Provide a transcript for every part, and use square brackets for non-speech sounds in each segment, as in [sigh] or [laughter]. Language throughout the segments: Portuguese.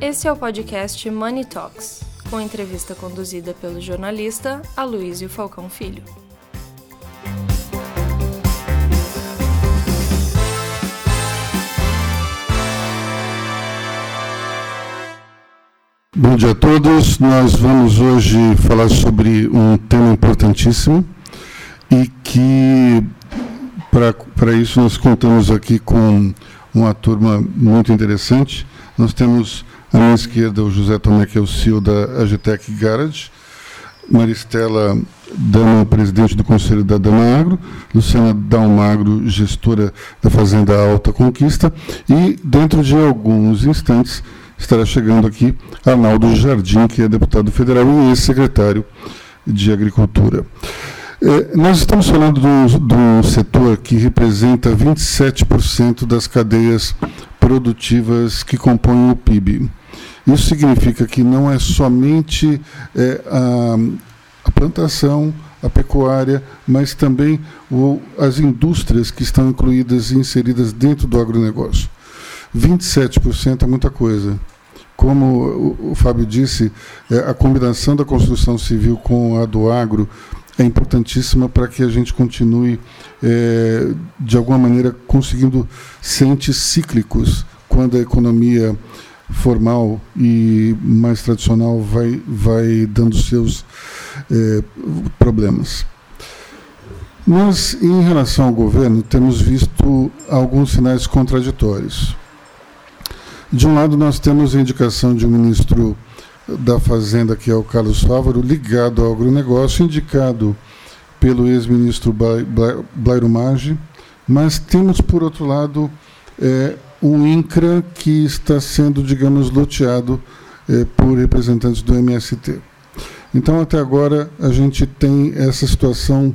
Esse é o podcast Money Talks, com entrevista conduzida pelo jornalista Aloysio Falcão Filho. Bom dia a todos. Nós vamos hoje falar sobre um tema importantíssimo e que, para isso, nós contamos aqui com uma turma muito interessante. Nós temos à minha esquerda, o José é o CEO da Agitec Garage. Maristela Dama, presidente do Conselho da Dama Agro. Luciana Dalmagro, gestora da Fazenda Alta Conquista. E, dentro de alguns instantes, estará chegando aqui Arnaldo Jardim, que é deputado federal e ex-secretário de Agricultura. É, nós estamos falando de um setor que representa 27% das cadeias produtivas que compõem o PIB. Isso significa que não é somente é, a, a, plantação, a pecuária, mas também o, as indústrias que estão incluídas e inseridas dentro do agronegócio. 27% é muita coisa. Como o, o Fábio disse, é, a combinação da construção civil com a do agro é importantíssima para que a gente continue, é, de alguma maneira, conseguindo ser anticíclicos quando a economia formal e mais tradicional vai, vai dando seus é, problemas. Nós, em relação ao governo, temos visto alguns sinais contraditórios. De um lado, nós temos a indicação de um ministro da Fazenda, que é o Carlos Fávaro, ligado ao agronegócio, indicado pelo ex-ministro Blairo Maggi, mas temos, por outro lado, é, um INCRA que está sendo, digamos, loteado é, por representantes do MST. Então, até agora, a gente tem essa situação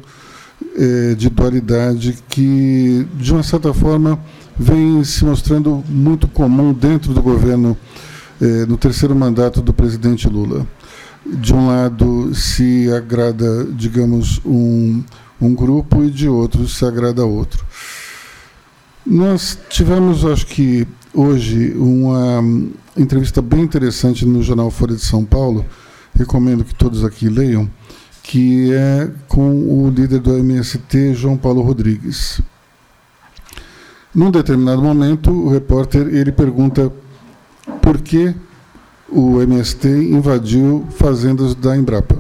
é, de dualidade que, de uma certa forma, vem se mostrando muito comum dentro do governo, é, no terceiro mandato do presidente Lula. De um lado, se agrada, digamos, um, um grupo e de outro se agrada outro. Nós tivemos, acho que hoje, uma entrevista bem interessante no jornal Folha de São Paulo, recomendo que todos aqui leiam, que é com o líder do MST, João Paulo Rodrigues. Num determinado momento, o repórter ele pergunta por que o MST invadiu fazendas da Embrapa.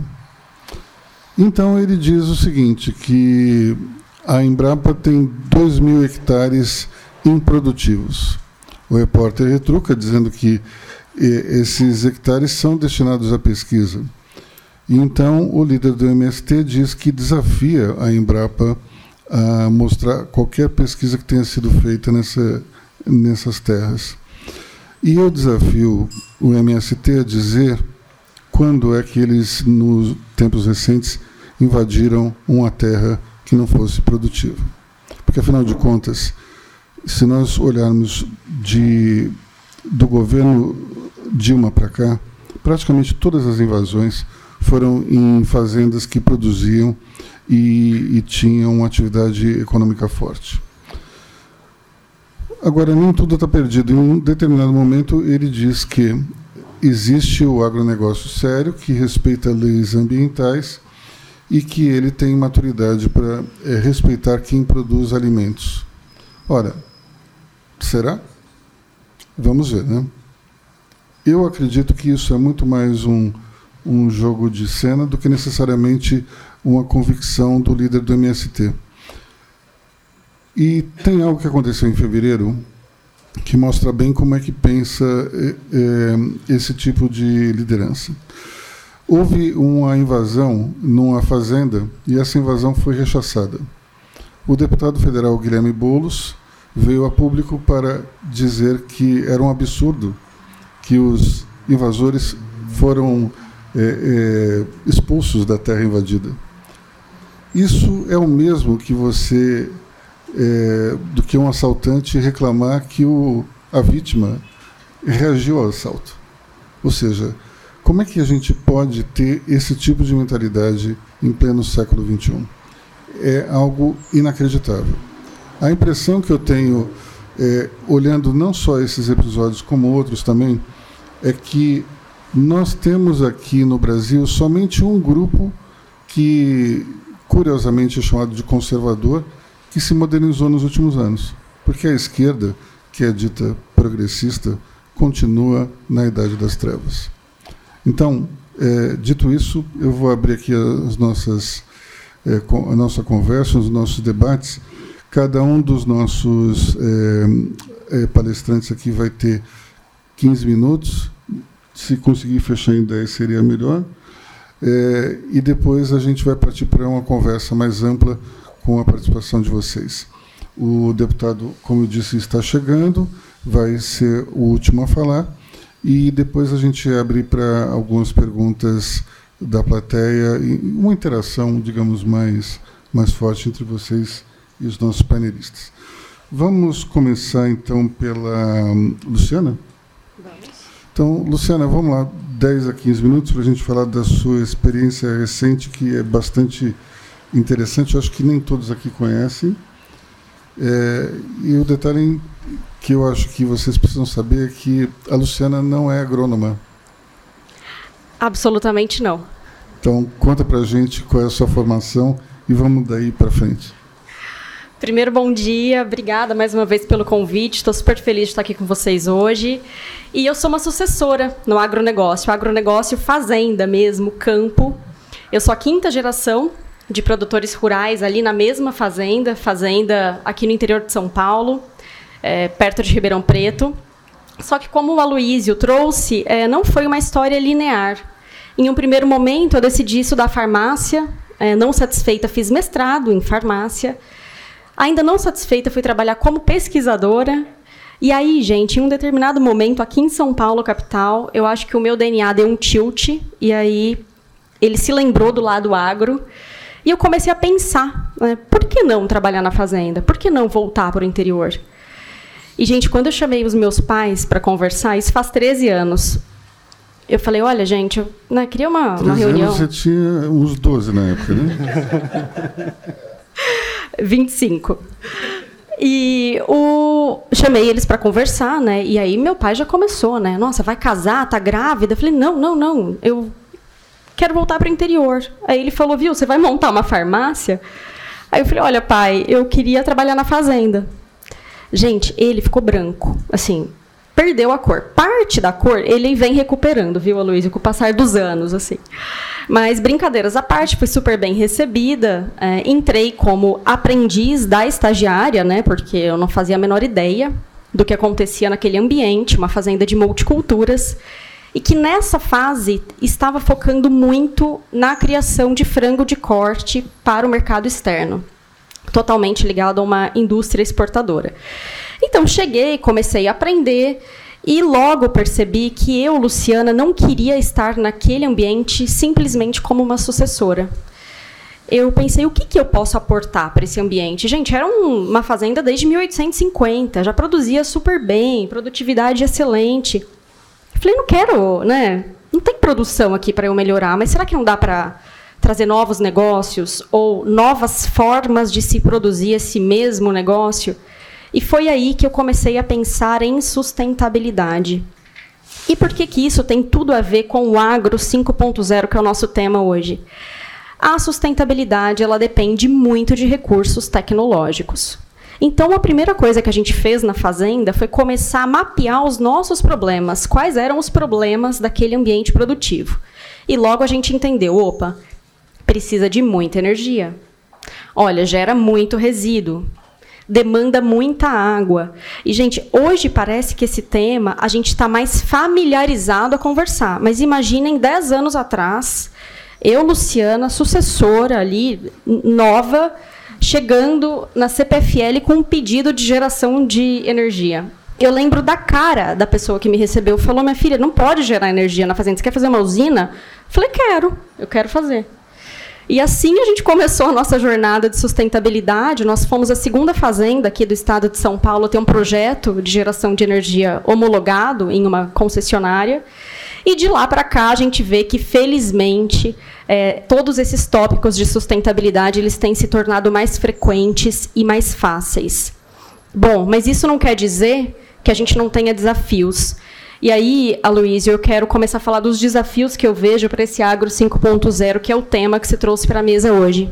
Então ele diz o seguinte, que a Embrapa tem 2 mil hectares improdutivos. O repórter retruca dizendo que esses hectares são destinados à pesquisa. Então, o líder do MST diz que desafia a Embrapa a mostrar qualquer pesquisa que tenha sido feita nessa, nessas terras. E eu desafio o MST a dizer quando é que eles, nos tempos recentes, invadiram uma terra que não fosse produtiva. Porque, afinal de contas, se nós olharmos de, do governo Dilma para cá, praticamente todas as invasões foram em fazendas que produziam e, e tinham uma atividade econômica forte. Agora, nem tudo está perdido. Em um determinado momento, ele diz que existe o agronegócio sério, que respeita leis ambientais e que ele tem maturidade para é, respeitar quem produz alimentos. Ora, será? Vamos ver, né? Eu acredito que isso é muito mais um, um jogo de cena do que necessariamente uma convicção do líder do MST. E tem algo que aconteceu em fevereiro que mostra bem como é que pensa é, esse tipo de liderança. Houve uma invasão numa fazenda e essa invasão foi rechaçada. O deputado federal Guilherme Bolos veio a público para dizer que era um absurdo que os invasores foram é, é, expulsos da terra invadida. Isso é o mesmo que você é, do que um assaltante reclamar que o, a vítima reagiu ao assalto. Ou seja, como é que a gente pode ter esse tipo de mentalidade em pleno século XXI? É algo inacreditável. A impressão que eu tenho, é, olhando não só esses episódios como outros também, é que nós temos aqui no Brasil somente um grupo que, curiosamente, é chamado de conservador, que se modernizou nos últimos anos. Porque a esquerda, que é dita progressista, continua na Idade das Trevas. Então, é, dito isso, eu vou abrir aqui as nossas, é, a nossa conversa, os nossos debates. Cada um dos nossos é, é palestrantes aqui vai ter 15 minutos se conseguir fechar em 10 seria melhor. É, e depois a gente vai partir para uma conversa mais ampla com a participação de vocês. O deputado, como eu disse, está chegando, vai ser o último a falar, e depois a gente abre para algumas perguntas da plateia e uma interação, digamos, mais, mais forte entre vocês e os nossos panelistas. Vamos começar então pela hum, Luciana? Então, Luciana, vamos lá, 10 a 15 minutos para a gente falar da sua experiência recente, que é bastante interessante. Eu acho que nem todos aqui conhecem. É, e o detalhe que eu acho que vocês precisam saber é que a Luciana não é agrônoma. Absolutamente não. Então, conta para a gente qual é a sua formação e vamos daí para frente. Primeiro, bom dia, obrigada mais uma vez pelo convite. Estou super feliz de estar aqui com vocês hoje. E eu sou uma sucessora no agronegócio, agronegócio fazenda mesmo, campo. Eu sou a quinta geração de produtores rurais ali na mesma fazenda, fazenda aqui no interior de São Paulo, é, perto de Ribeirão Preto. Só que como o Aloísio trouxe, é, não foi uma história linear. Em um primeiro momento, eu decidi estudar farmácia, é, não satisfeita, fiz mestrado em farmácia. Ainda não satisfeita, fui trabalhar como pesquisadora. E aí, gente, em um determinado momento, aqui em São Paulo, capital, eu acho que o meu DNA deu um tilt. E aí, ele se lembrou do lado agro. E eu comecei a pensar: né, por que não trabalhar na fazenda? Por que não voltar para o interior? E, gente, quando eu chamei os meus pais para conversar, isso faz 13 anos. Eu falei, olha, gente, eu né, queria uma, uma reunião. Anos você tinha uns 12 na época, né? [laughs] 25. E o chamei eles para conversar, né? E aí meu pai já começou, né? Nossa, vai casar, tá grávida? Eu falei: "Não, não, não. Eu quero voltar para o interior". Aí ele falou: "Viu, você vai montar uma farmácia?" Aí eu falei: "Olha, pai, eu queria trabalhar na fazenda". Gente, ele ficou branco, assim, perdeu a cor. Parte da cor ele vem recuperando, viu, Aloysio, com o passar dos anos, assim. Mas brincadeiras à parte, fui super bem recebida. É, entrei como aprendiz da estagiária, né? Porque eu não fazia a menor ideia do que acontecia naquele ambiente, uma fazenda de multiculturas, e que nessa fase estava focando muito na criação de frango de corte para o mercado externo, totalmente ligado a uma indústria exportadora. Então cheguei, comecei a aprender e logo percebi que eu, Luciana, não queria estar naquele ambiente simplesmente como uma sucessora. Eu pensei, o que, que eu posso aportar para esse ambiente? Gente, era um, uma fazenda desde 1850, já produzia super bem, produtividade excelente. Falei, não quero, né? Não tem produção aqui para eu melhorar, mas será que não dá para trazer novos negócios ou novas formas de se produzir esse mesmo negócio? E foi aí que eu comecei a pensar em sustentabilidade. E por que, que isso tem tudo a ver com o agro 5.0, que é o nosso tema hoje? A sustentabilidade ela depende muito de recursos tecnológicos. Então, a primeira coisa que a gente fez na fazenda foi começar a mapear os nossos problemas, quais eram os problemas daquele ambiente produtivo. E logo a gente entendeu, opa, precisa de muita energia. Olha, gera muito resíduo demanda muita água. E, gente, hoje parece que esse tema a gente está mais familiarizado a conversar. Mas imaginem 10 anos atrás, eu, Luciana, sucessora ali, nova, chegando na CPFL com um pedido de geração de energia. Eu lembro da cara da pessoa que me recebeu. Falou, minha filha, não pode gerar energia na fazenda. Você quer fazer uma usina? Falei, quero. Eu quero fazer. E assim a gente começou a nossa jornada de sustentabilidade. Nós fomos a segunda fazenda aqui do estado de São Paulo a ter um projeto de geração de energia homologado em uma concessionária. E de lá para cá a gente vê que, felizmente, é, todos esses tópicos de sustentabilidade eles têm se tornado mais frequentes e mais fáceis. Bom, mas isso não quer dizer que a gente não tenha desafios. E aí, Aloysio, eu quero começar a falar dos desafios que eu vejo para esse agro 5.0, que é o tema que você trouxe para a mesa hoje.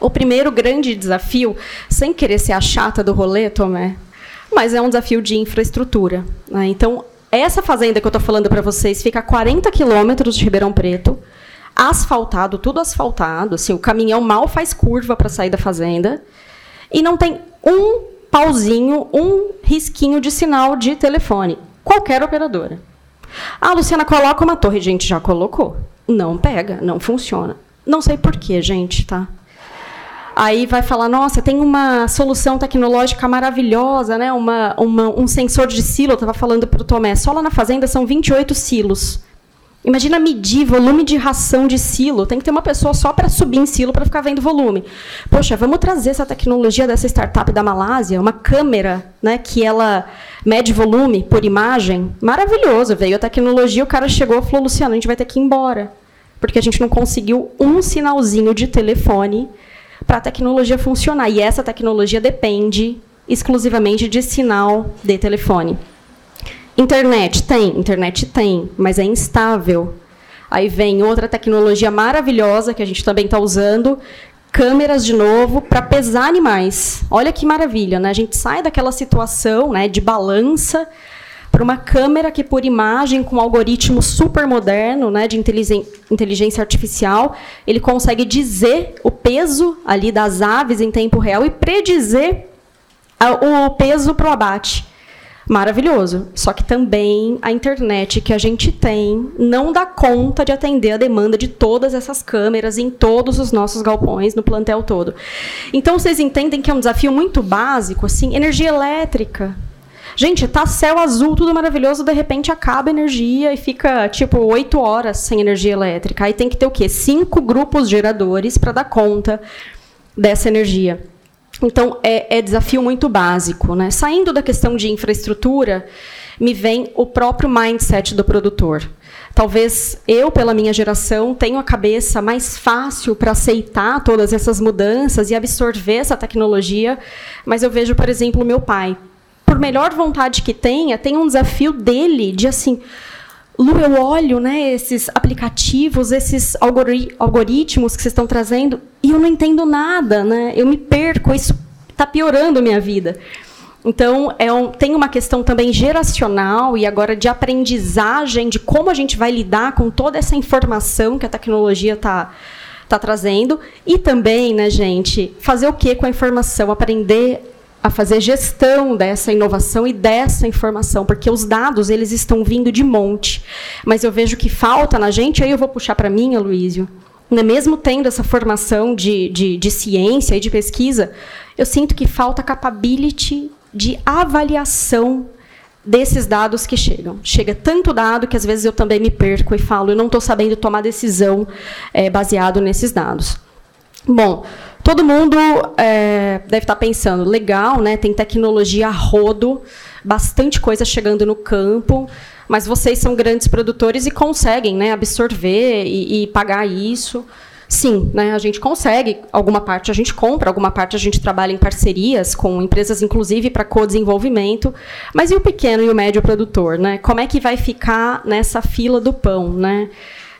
O primeiro grande desafio, sem querer ser a chata do rolê, Tomé, mas é um desafio de infraestrutura. Né? Então, essa fazenda que eu estou falando para vocês fica a 40 quilômetros de Ribeirão Preto, asfaltado, tudo asfaltado. Assim, o caminhão mal faz curva para sair da fazenda. E não tem um pauzinho, um risquinho de sinal de telefone. Qualquer operadora. Ah, Luciana, coloca uma torre. Gente, já colocou. Não pega, não funciona. Não sei porquê, gente, tá? Aí vai falar, nossa, tem uma solução tecnológica maravilhosa, né? Uma, uma um sensor de silo, eu estava falando para o Tomé, só lá na fazenda são 28 silos. Imagina medir volume de ração de silo. Tem que ter uma pessoa só para subir em silo para ficar vendo volume. Poxa, vamos trazer essa tecnologia dessa startup da Malásia, uma câmera, né, que ela mede volume por imagem. Maravilhoso. Veio a tecnologia, o cara chegou e falou: Luciano, a gente vai ter que ir embora. Porque a gente não conseguiu um sinalzinho de telefone para a tecnologia funcionar. E essa tecnologia depende exclusivamente de sinal de telefone. Internet tem, internet tem, mas é instável. Aí vem outra tecnologia maravilhosa que a gente também está usando, câmeras de novo para pesar animais. Olha que maravilha, né? A gente sai daquela situação, né, de balança para uma câmera que por imagem com um algoritmo super moderno, né, de inteligência artificial, ele consegue dizer o peso ali das aves em tempo real e predizer o peso para o abate maravilhoso. Só que também a internet que a gente tem não dá conta de atender a demanda de todas essas câmeras em todos os nossos galpões no plantel todo. Então vocês entendem que é um desafio muito básico, assim, energia elétrica. Gente, tá céu azul, tudo maravilhoso, de repente acaba a energia e fica tipo oito horas sem energia elétrica. Aí tem que ter o quê? Cinco grupos geradores para dar conta dessa energia. Então, é, é desafio muito básico. Né? Saindo da questão de infraestrutura, me vem o próprio mindset do produtor. Talvez eu, pela minha geração, tenha a cabeça mais fácil para aceitar todas essas mudanças e absorver essa tecnologia, mas eu vejo, por exemplo, meu pai. Por melhor vontade que tenha, tem um desafio dele de assim, Lu, eu olho né, esses aplicativos, esses algoritmos que vocês estão trazendo, e eu não entendo nada, né? eu me perco, isso está piorando a minha vida. Então, é um, tem uma questão também geracional e agora de aprendizagem de como a gente vai lidar com toda essa informação que a tecnologia está tá trazendo. E também, né, gente, fazer o que com a informação? Aprender a fazer gestão dessa inovação e dessa informação, porque os dados eles estão vindo de monte. Mas eu vejo que falta na gente, aí eu vou puxar para mim, Aloysio, né, mesmo tendo essa formação de, de, de ciência e de pesquisa, eu sinto que falta capability de avaliação desses dados que chegam. Chega tanto dado que às vezes eu também me perco e falo, eu não estou sabendo tomar decisão é, baseado nesses dados. Bom, todo mundo é, deve estar pensando, legal, né? Tem tecnologia a rodo, bastante coisa chegando no campo, mas vocês são grandes produtores e conseguem né, absorver e, e pagar isso. Sim, né, a gente consegue. Alguma parte a gente compra, alguma parte a gente trabalha em parcerias com empresas, inclusive para co-desenvolvimento. Mas e o pequeno e o médio produtor? Né? Como é que vai ficar nessa fila do pão? Né?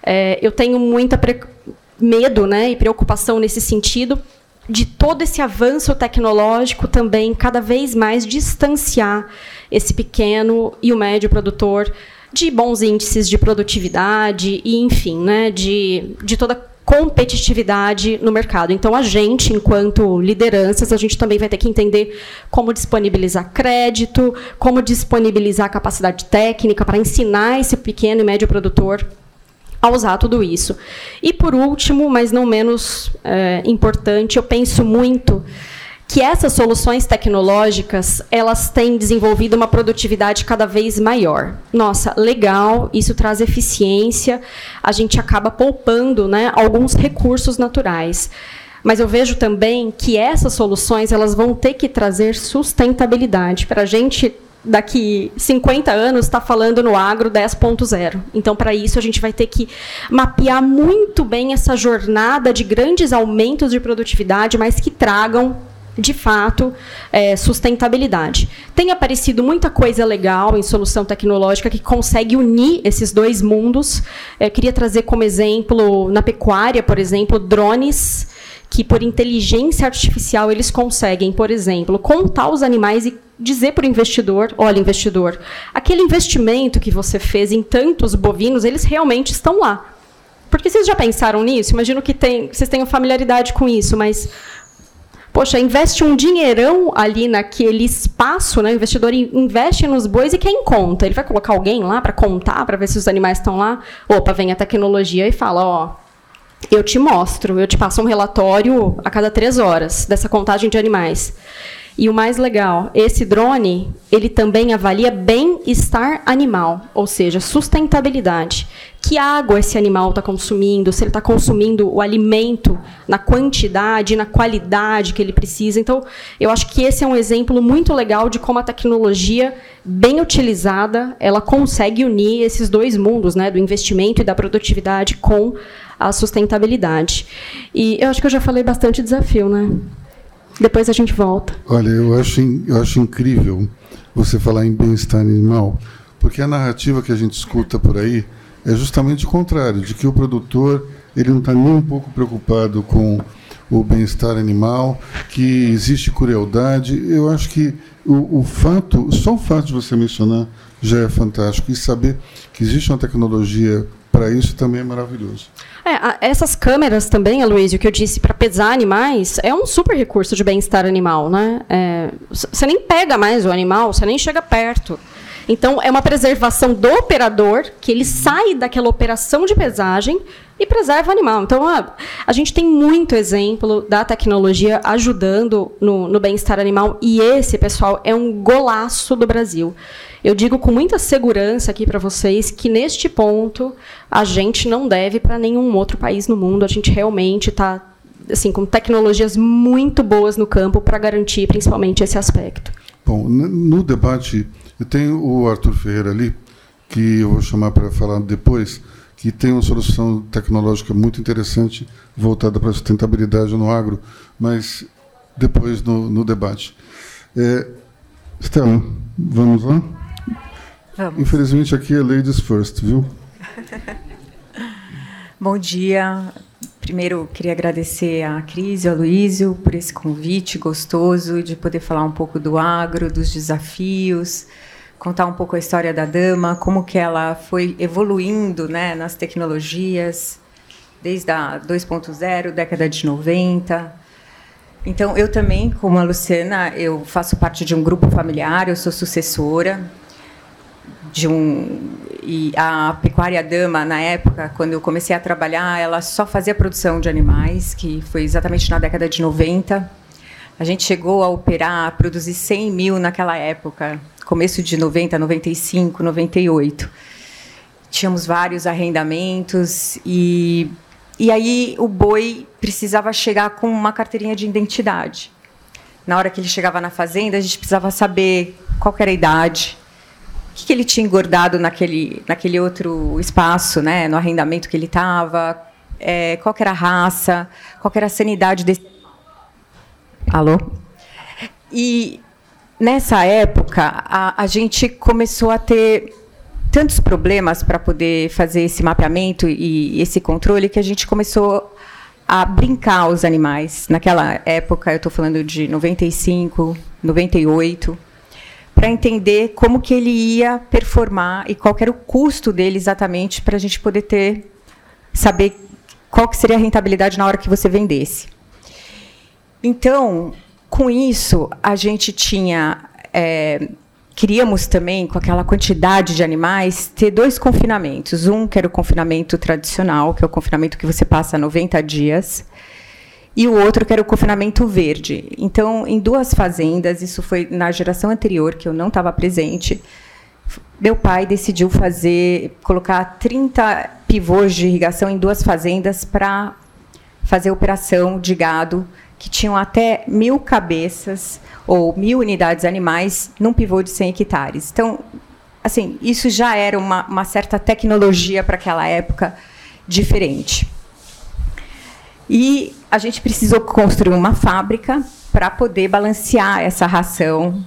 É, eu tenho muita medo né, e preocupação nesse sentido de todo esse avanço tecnológico também cada vez mais distanciar esse pequeno e o médio produtor de bons índices de produtividade e, enfim, né, de, de toda competitividade no mercado. Então, a gente, enquanto lideranças, a gente também vai ter que entender como disponibilizar crédito, como disponibilizar capacidade técnica para ensinar esse pequeno e médio produtor a usar tudo isso. E por último, mas não menos é, importante, eu penso muito que essas soluções tecnológicas elas têm desenvolvido uma produtividade cada vez maior. Nossa, legal, isso traz eficiência, a gente acaba poupando né, alguns recursos naturais. Mas eu vejo também que essas soluções elas vão ter que trazer sustentabilidade para a gente daqui 50 anos está falando no agro 10.0. Então, para isso, a gente vai ter que mapear muito bem essa jornada de grandes aumentos de produtividade, mas que tragam de fato, é, sustentabilidade. Tem aparecido muita coisa legal em solução tecnológica que consegue unir esses dois mundos. É, queria trazer como exemplo, na pecuária, por exemplo, drones que, por inteligência artificial, eles conseguem, por exemplo, contar os animais e dizer para o investidor: olha, investidor, aquele investimento que você fez em tantos bovinos, eles realmente estão lá. Porque vocês já pensaram nisso? Imagino que tem, vocês tenham familiaridade com isso, mas poxa, investe um dinheirão ali naquele espaço, né? O investidor investe nos bois e quem conta? Ele vai colocar alguém lá para contar, para ver se os animais estão lá? Opa, vem a tecnologia e fala, ó, eu te mostro, eu te passo um relatório a cada três horas dessa contagem de animais. E o mais legal, esse drone, ele também avalia bem-estar animal, ou seja, sustentabilidade. Que água esse animal está consumindo, se ele está consumindo o alimento na quantidade, na qualidade que ele precisa. Então, eu acho que esse é um exemplo muito legal de como a tecnologia, bem utilizada, ela consegue unir esses dois mundos, né, do investimento e da produtividade com a sustentabilidade. E eu acho que eu já falei bastante desafio, né? Depois a gente volta. Olha, eu acho, eu acho incrível você falar em bem-estar animal, porque a narrativa que a gente escuta por aí é justamente o contrário, de que o produtor ele não está nem um pouco preocupado com o bem-estar animal, que existe crueldade. Eu acho que o, o, fato, só o fato de você mencionar já é fantástico e saber que existe uma tecnologia para isso também é maravilhoso. É, essas câmeras também, Aloysio, que eu disse para pesar animais, é um super recurso de bem-estar animal, né? É, você nem pega mais o animal, você nem chega perto. Então, é uma preservação do operador, que ele sai daquela operação de pesagem e preserva o animal. Então, a, a gente tem muito exemplo da tecnologia ajudando no, no bem-estar animal, e esse, pessoal, é um golaço do Brasil. Eu digo com muita segurança aqui para vocês que neste ponto a gente não deve para nenhum outro país no mundo. A gente realmente está assim com tecnologias muito boas no campo para garantir principalmente esse aspecto. Bom, no debate eu tenho o Arthur Ferreira ali que eu vou chamar para falar depois que tem uma solução tecnológica muito interessante voltada para a sustentabilidade no agro, mas depois no, no debate. É, Stella, vamos lá? Vamos. Infelizmente aqui é ladies first, viu? [laughs] Bom dia. Primeiro, queria agradecer a Cris e ao Luísio por esse convite gostoso de poder falar um pouco do agro, dos desafios, contar um pouco a história da dama, como que ela foi evoluindo né, nas tecnologias, desde a 2.0, década de 90. Então, eu também, como a Luciana, eu faço parte de um grupo familiar, eu sou sucessora, de um e a pecuária dama na época quando eu comecei a trabalhar ela só fazia produção de animais que foi exatamente na década de 90 a gente chegou a operar a produzir 100 mil naquela época começo de 90 95 98 tínhamos vários arrendamentos e e aí o boi precisava chegar com uma carteirinha de identidade. Na hora que ele chegava na fazenda a gente precisava saber qual era a idade que, que ele tinha engordado naquele, naquele outro espaço, né, no arrendamento que ele estava, é, qual era a raça, qual era a sanidade desse. Alô? E nessa época, a, a gente começou a ter tantos problemas para poder fazer esse mapeamento e esse controle que a gente começou a brincar os animais. Naquela época, eu estou falando de 95, 98 para entender como que ele ia performar e qual era o custo dele exatamente para a gente poder ter saber qual que seria a rentabilidade na hora que você vendesse. Então, com isso, a gente tinha é, queríamos também, com aquela quantidade de animais, ter dois confinamentos. Um que era o confinamento tradicional, que é o confinamento que você passa 90 dias, e o outro que era o confinamento verde. Então, em duas fazendas, isso foi na geração anterior, que eu não estava presente, meu pai decidiu fazer, colocar 30 pivôs de irrigação em duas fazendas para fazer operação de gado que tinham até mil cabeças ou mil unidades animais num pivô de 100 hectares. Então, assim, isso já era uma, uma certa tecnologia para aquela época diferente. E a gente precisou construir uma fábrica para poder balancear essa ração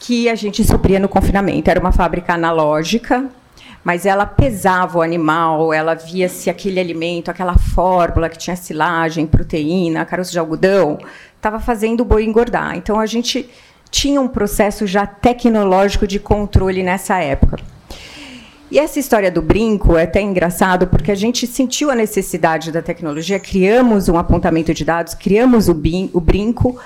que a gente supria no confinamento. Era uma fábrica analógica, mas ela pesava o animal, ela via se aquele alimento, aquela fórmula que tinha silagem, proteína, caroço de algodão, estava fazendo o boi engordar. Então a gente tinha um processo já tecnológico de controle nessa época. E essa história do brinco é até engraçado, porque a gente sentiu a necessidade da tecnologia, criamos um apontamento de dados, criamos o, o brinco,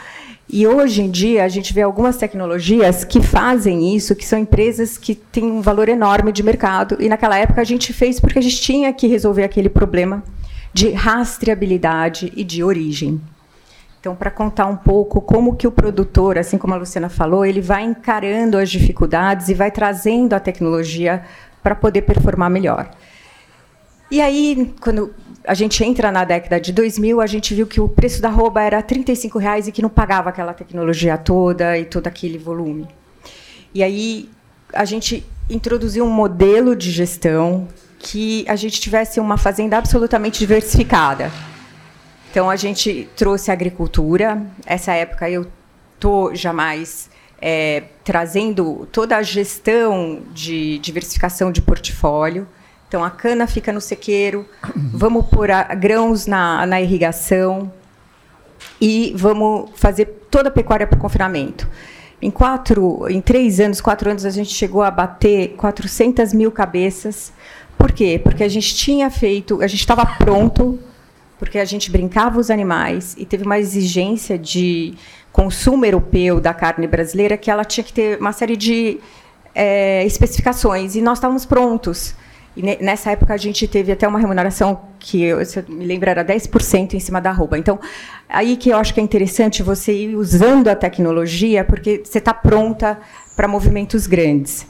e hoje em dia a gente vê algumas tecnologias que fazem isso, que são empresas que têm um valor enorme de mercado. E naquela época a gente fez porque a gente tinha que resolver aquele problema de rastreabilidade e de origem. Então, para contar um pouco como que o produtor, assim como a Luciana falou, ele vai encarando as dificuldades e vai trazendo a tecnologia para poder performar melhor. E aí, quando a gente entra na década de 2000, a gente viu que o preço da roupa era 35 reais e que não pagava aquela tecnologia toda e todo aquele volume. E aí a gente introduziu um modelo de gestão que a gente tivesse uma fazenda absolutamente diversificada. Então a gente trouxe a agricultura. Essa época eu tô jamais é, trazendo toda a gestão de diversificação de portfólio. Então, a cana fica no sequeiro, [clears throat] vamos pôr a, grãos na, na irrigação e vamos fazer toda a pecuária para o confinamento. Em quatro, em três anos, quatro anos, a gente chegou a bater 400 mil cabeças. Por quê? Porque a gente tinha feito, a gente estava pronto, porque a gente brincava os animais e teve uma exigência de consumo europeu da carne brasileira que ela tinha que ter uma série de é, especificações e nós estávamos prontos. E nessa época a gente teve até uma remuneração que, se eu me lembro, era 10% em cima da roupa. Então, aí que eu acho que é interessante você ir usando a tecnologia, porque você está pronta para movimentos grandes.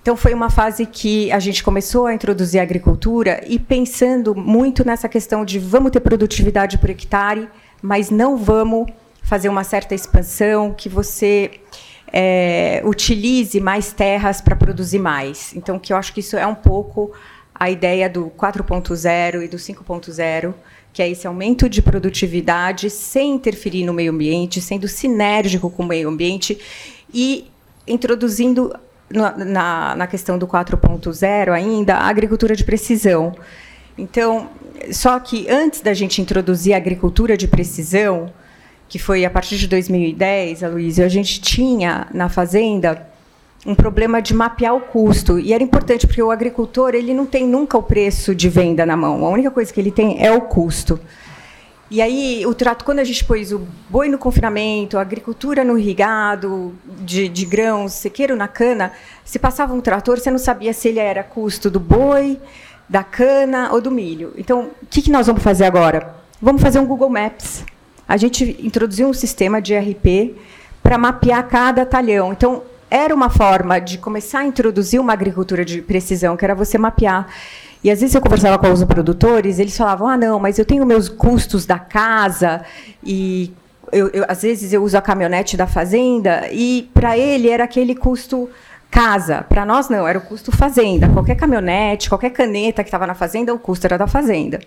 Então, foi uma fase que a gente começou a introduzir a agricultura e pensando muito nessa questão de vamos ter produtividade por hectare, mas não vamos fazer uma certa expansão, que você é, utilize mais terras para produzir mais. Então, que eu acho que isso é um pouco a ideia do 4.0 e do 5.0, que é esse aumento de produtividade sem interferir no meio ambiente, sendo sinérgico com o meio ambiente e introduzindo na, na questão do 4.0 ainda a agricultura de precisão. Então, só que antes da gente introduzir a agricultura de precisão, que foi a partir de 2010, Aloysio, a gente tinha na fazenda um problema de mapear o custo. E era importante, porque o agricultor ele não tem nunca o preço de venda na mão. A única coisa que ele tem é o custo. E aí, o trato, quando a gente pôs o boi no confinamento, a agricultura no irrigado, de, de grãos, sequeiro na cana, se passava um trator, você não sabia se ele era custo do boi, da cana ou do milho. Então, o que, que nós vamos fazer agora? Vamos fazer um Google Maps a gente introduziu um sistema de RP para mapear cada talhão. Então, era uma forma de começar a introduzir uma agricultura de precisão, que era você mapear. E às vezes eu conversava com os produtores, eles falavam: ah, não, mas eu tenho meus custos da casa e eu, eu, às vezes eu uso a caminhonete da fazenda e para ele era aquele custo casa. Para nós não, era o custo fazenda. Qualquer caminhonete, qualquer caneta que estava na fazenda, o custo era da fazenda.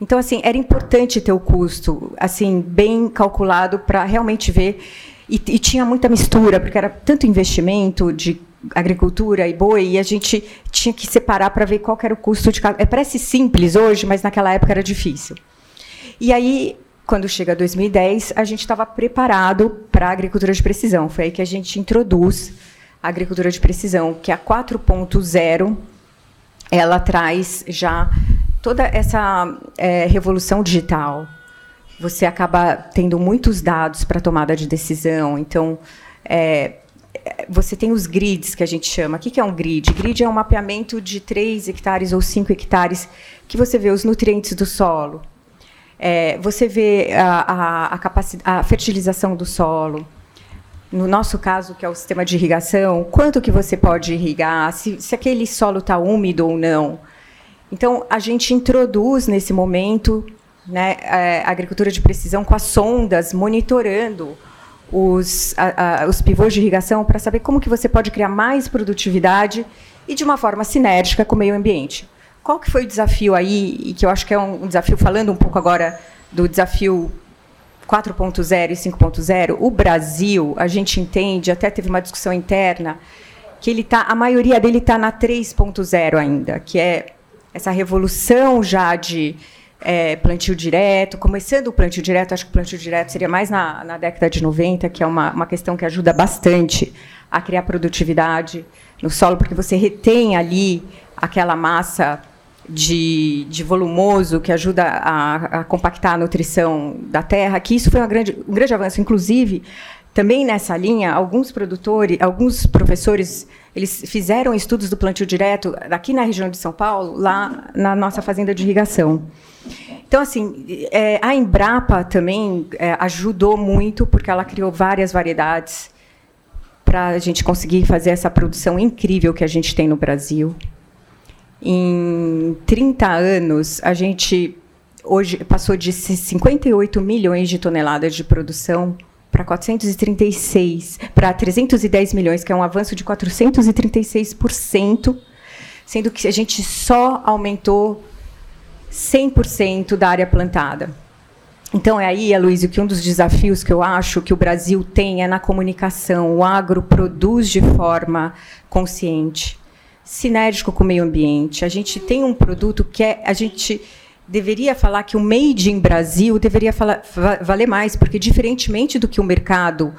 Então, assim, era importante ter o custo assim bem calculado para realmente ver. E, e, tinha muita mistura, porque era tanto investimento de agricultura e boi, e a gente tinha que separar para ver qual era o custo de cada. É, parece simples hoje, mas naquela época era difícil. E aí, quando chega 2010, a gente estava preparado para a agricultura de precisão. Foi aí que a gente introduz a agricultura de precisão, que é a 4.0. Ela traz já toda essa é, revolução digital, você acaba tendo muitos dados para tomada de decisão. Então, é, você tem os grids, que a gente chama. O que é um grid? Grid é um mapeamento de 3 hectares ou 5 hectares, que você vê os nutrientes do solo, é, você vê a, a, a, a, fertilização do solo. No nosso caso, que é o sistema de irrigação, quanto que você pode irrigar, se, se aquele solo está úmido ou não. Então, a gente introduz nesse momento né, a agricultura de precisão com as sondas, monitorando os, a, a, os pivôs de irrigação para saber como que você pode criar mais produtividade e de uma forma sinérgica com o meio ambiente. Qual que foi o desafio aí, e que eu acho que é um desafio, falando um pouco agora do desafio 4.0 e 5.0, o Brasil, a gente entende, até teve uma discussão interna, que ele tá, a maioria dele está na 3.0 ainda, que é essa revolução já de é, plantio direto, começando o plantio direto, acho que o plantio direto seria mais na, na década de 90, que é uma, uma questão que ajuda bastante a criar produtividade no solo, porque você retém ali aquela massa de, de volumoso que ajuda a, a, compactar a nutrição da terra, que isso foi grande, um grande avanço. Inclusive, também nessa linha, alguns produtores, alguns professores, eles fizeram estudos do plantio direto aqui na região de São Paulo, lá na nossa fazenda de irrigação. Então, assim, é, a Embrapa também é, ajudou muito, porque ela criou várias variedades para a gente conseguir fazer essa produção incrível que a gente tem no Brasil. Em 30 anos, a gente hoje passou de 58 milhões de toneladas de produção para 436, para 310 milhões, que é um avanço de 436%, sendo que a gente só aumentou 100% da área plantada. Então é aí, Aloysio, que um dos desafios que eu acho que o Brasil tem é na comunicação. O agro produz de forma consciente sinérgico com o meio ambiente. A gente tem um produto que é, a gente deveria falar que o made in Brasil deveria falar, valer mais, porque diferentemente do que o mercado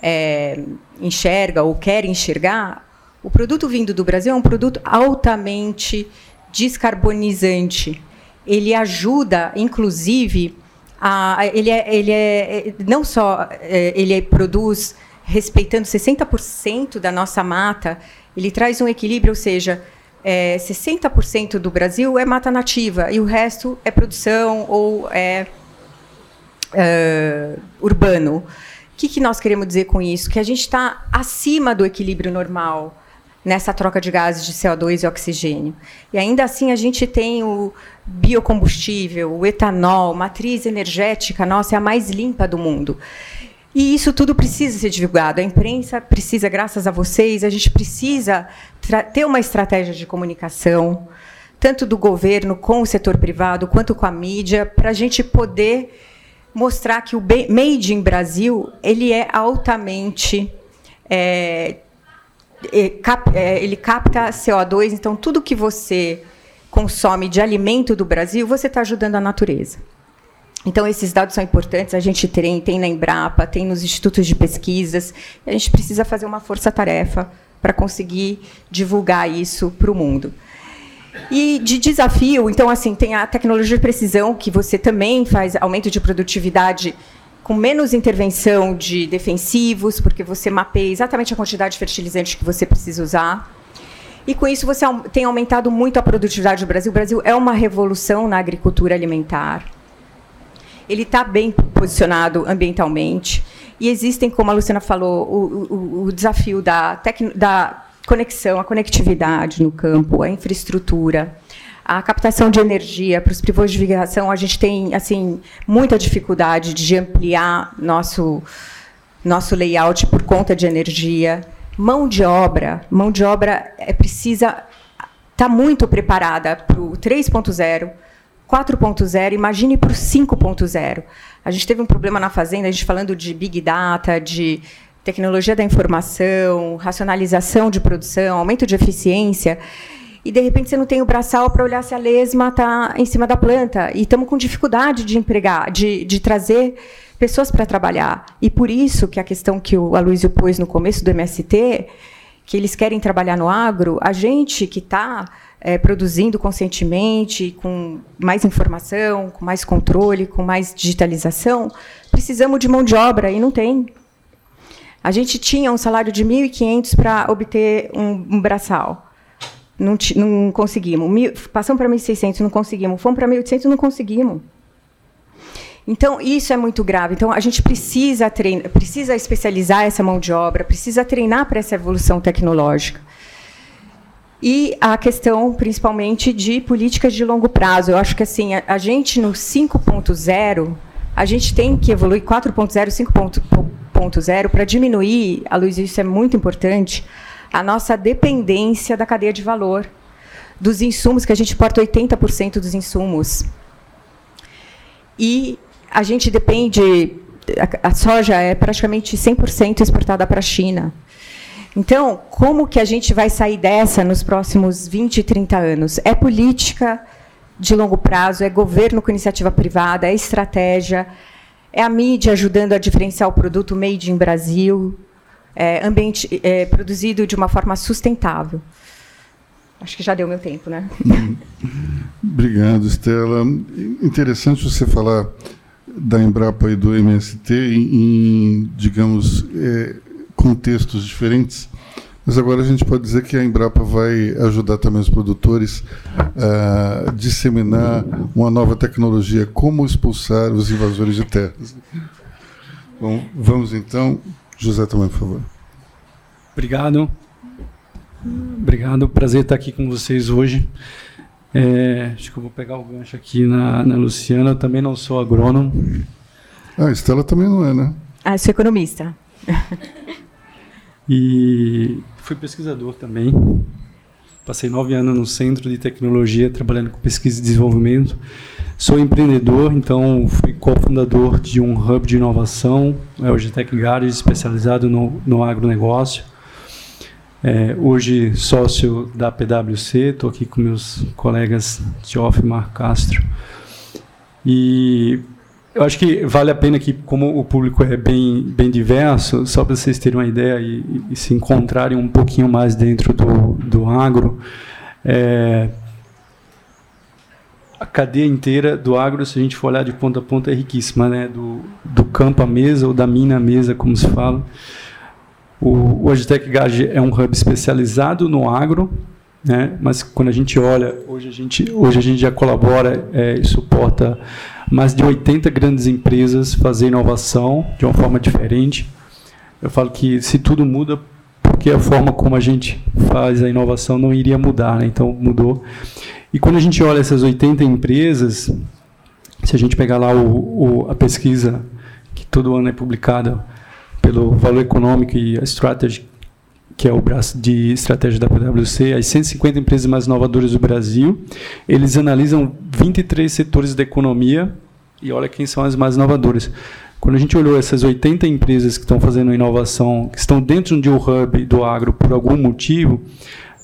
é, enxerga ou quer enxergar, o produto vindo do Brasil é um produto altamente descarbonizante. Ele ajuda, inclusive, a, ele, é, ele é não só é, ele produz respeitando 60% da nossa mata ele traz um equilíbrio, ou seja, é, 60% do Brasil é mata nativa e o resto é produção ou é, é urbano. O que, que nós queremos dizer com isso? Que a gente está acima do equilíbrio normal nessa troca de gases de CO2 e oxigênio. E ainda assim a gente tem o biocombustível, o etanol, matriz energética nossa é a mais limpa do mundo. E isso tudo precisa ser divulgado. A imprensa precisa, graças a vocês, a gente precisa ter uma estratégia de comunicação, tanto do governo com o setor privado, quanto com a mídia, para a gente poder mostrar que o Made in Brasil ele é altamente é, é, ele capta CO2, então tudo que você consome de alimento do Brasil, você está ajudando a natureza. Então, esses dados são importantes, a gente tem, tem na Embrapa, tem nos institutos de pesquisas, a gente precisa fazer uma força-tarefa para conseguir divulgar isso para o mundo. E de desafio, então, assim, tem a tecnologia de precisão, que você também faz aumento de produtividade com menos intervenção de defensivos, porque você mapeia exatamente a quantidade de fertilizante que você precisa usar. E com isso você tem aumentado muito a produtividade do Brasil. O Brasil é uma revolução na agricultura alimentar ele está bem posicionado ambientalmente. E existem, como a Luciana falou, o, o, o desafio da, da conexão, a conectividade no campo, a infraestrutura, a captação de energia para os pivôs de irrigação. A gente tem assim muita dificuldade de ampliar nosso nosso layout por conta de energia. Mão de obra, mão de obra é precisa está muito preparada para o 3.0 4.0, imagine para o 5.0. A gente teve um problema na fazenda, a gente falando de big data, de tecnologia da informação, racionalização de produção, aumento de eficiência, e de repente você não tem o braçal para olhar se a lesma está em cima da planta. E estamos com dificuldade de empregar, de, de trazer pessoas para trabalhar. E por isso que a questão que o Aloysio pôs no começo do MST, que eles querem trabalhar no agro, a gente que está é, produzindo conscientemente, com mais informação, com mais controle, com mais digitalização, precisamos de mão de obra e não tem. A gente tinha um salário de 1.500 para obter um, um braçal. Não, não conseguimos. Mil, passamos para 1.600, não conseguimos. Fomos para 1.800, não conseguimos. Então, isso é muito grave. Então, a gente precisa treinar, precisa especializar essa mão de obra, precisa treinar para essa evolução tecnológica e a questão, principalmente, de políticas de longo prazo. Eu acho que assim a, a gente no 5.0, a gente tem que evoluir 4.0, 5.0 para diminuir, a Luiz, isso é muito importante, a nossa dependência da cadeia de valor dos insumos, que a gente porta 80% dos insumos. E a gente depende a soja é praticamente 100% exportada para a China. Então, como que a gente vai sair dessa nos próximos 20, 30 anos? É política de longo prazo, é governo com iniciativa privada, é estratégia, é a mídia ajudando a diferenciar o produto made in Brasil, é, ambiente, é, produzido de uma forma sustentável. Acho que já deu meu tempo, né? Obrigado, Estela. Interessante você falar da Embrapa e do MST em, em digamos, é, contextos diferentes. Mas agora a gente pode dizer que a Embrapa vai ajudar também os produtores a disseminar uma nova tecnologia, como expulsar os invasores de terras. Bom, vamos então. José também, por favor. Obrigado. Obrigado, prazer estar aqui com vocês hoje. É, acho que eu vou pegar o gancho aqui na, na Luciana. Eu também não sou agrônomo. Ah, a Estela também não é, né? Ah, sou economista. [laughs] e fui pesquisador também. Passei nove anos no Centro de Tecnologia, trabalhando com pesquisa e desenvolvimento. Sou empreendedor, então fui cofundador de um hub de inovação, é o GTEC Garage, especializado no, no agronegócio. É, hoje sócio da PwC, estou aqui com meus colegas Geoff e Marco Castro. E eu acho que vale a pena que, como o público é bem, bem diverso, só para vocês terem uma ideia e, e, se encontrarem um pouquinho mais dentro do, do agro, é, a cadeia inteira do agro, se a gente for olhar de ponta a ponta, é riquíssima, né? do, do campo à mesa ou da mina à mesa, como se fala. O, o Agitec Gage é um hub especializado no agro, né? mas quando a gente olha, hoje a gente, hoje a gente já colabora é, e suporta mais de 80 grandes empresas fazer inovação de uma forma diferente. Eu falo que se tudo muda, porque a forma como a gente faz a inovação não iria mudar, né? então mudou. E quando a gente olha essas 80 empresas, se a gente pegar lá o, o, a pesquisa que todo ano é publicada pelo Valor Econômico e a Strategy, que é o braço de estratégia da PwC, as 150 empresas mais inovadoras do Brasil, eles analisam 23 setores da economia e olha quem são as mais inovadoras. Quando a gente olhou essas 80 empresas que estão fazendo inovação, que estão dentro de um hub do agro por algum motivo,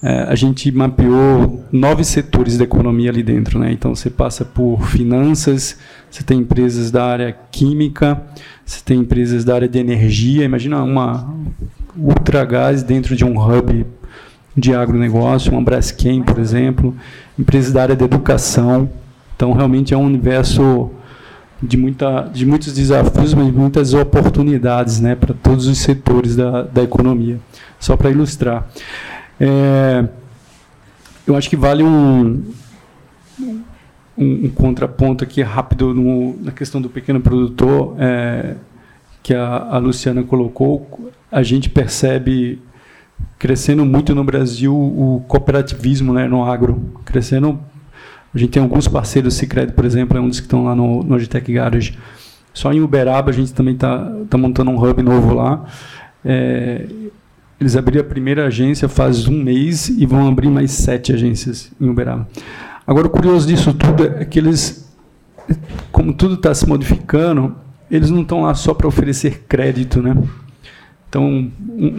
é, a gente mapeou nove setores da economia ali dentro. Né? Então, você passa por finanças, você tem empresas da área química, você tem empresas da área de energia. Imagina uma ultragás dentro de um hub de agronegócio, uma Braskem, por exemplo, empresas da área de educação. Então, realmente é um universo de, muita, de muitos desafios, mas de muitas oportunidades né, para todos os setores da, da economia. Só para ilustrar. É, eu acho que vale um, um, um, contraponto aqui rápido no, na questão do pequeno produtor, é, que a, a Luciana colocou. A gente percebe crescendo muito no Brasil o cooperativismo né, no agro, crescendo a gente tem alguns parceiros, Cicred, por exemplo, é um dos que estão lá no, no Agitec Garage. Só em Uberaba a gente também está tá montando um hub novo lá. É, eles abriram a primeira agência faz um mês e vão abrir mais sete agências em Uberaba. Agora, o curioso disso tudo é que eles, como tudo está se modificando, eles não estão lá só para oferecer crédito, né? Então, um,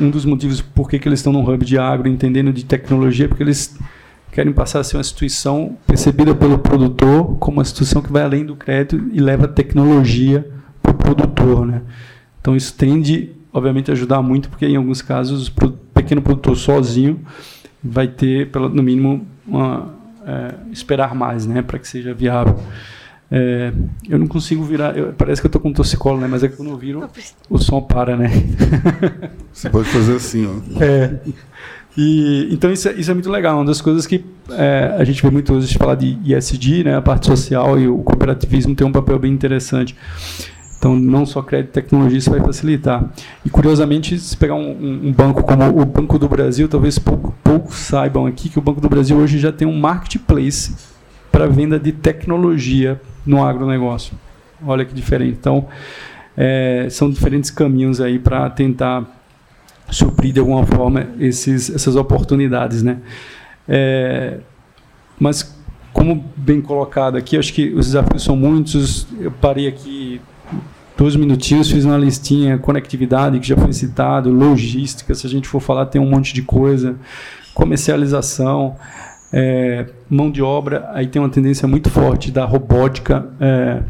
um, dos motivos por que, que eles estão no hub de agro, entendendo de tecnologia, é porque eles querem passar a ser uma instituição percebida pelo produtor como uma instituição que vai além do crédito e leva tecnologia para o produtor. Né? Então isso tende, obviamente, a ajudar muito, porque em alguns casos o pequeno produtor sozinho vai ter, no mínimo, uma, é, esperar mais né, para que seja viável. É, eu não consigo virar. Eu, parece que eu estou com um torcicolo, né? Mas é que quando eu viro, o som para, né? [laughs] Você pode fazer assim, ó. É. E, então isso é, isso é muito legal, uma das coisas que é, a gente vê muito hoje falar de ISD, né, a parte social e o cooperativismo tem um papel bem interessante. Então, não só crédito e tecnologia, isso vai facilitar. E, curiosamente, se pegar um, um banco como o Banco do Brasil, talvez poucos pouco saibam aqui que o Banco do Brasil hoje já tem um marketplace para venda de tecnologia no agronegócio. Olha que diferente. Então, é, são diferentes caminhos aí para tentar suprir de alguma forma esses, essas oportunidades, né? É, mas como bem colocado aqui, acho que os desafios são muitos. Eu parei aqui dois minutinhos, fiz uma listinha, conectividade, que já foi citado, logística, se a gente for falar, tem um monte de coisa, comercialização, é, mão de obra, aí tem uma tendência muito forte da robótica. É,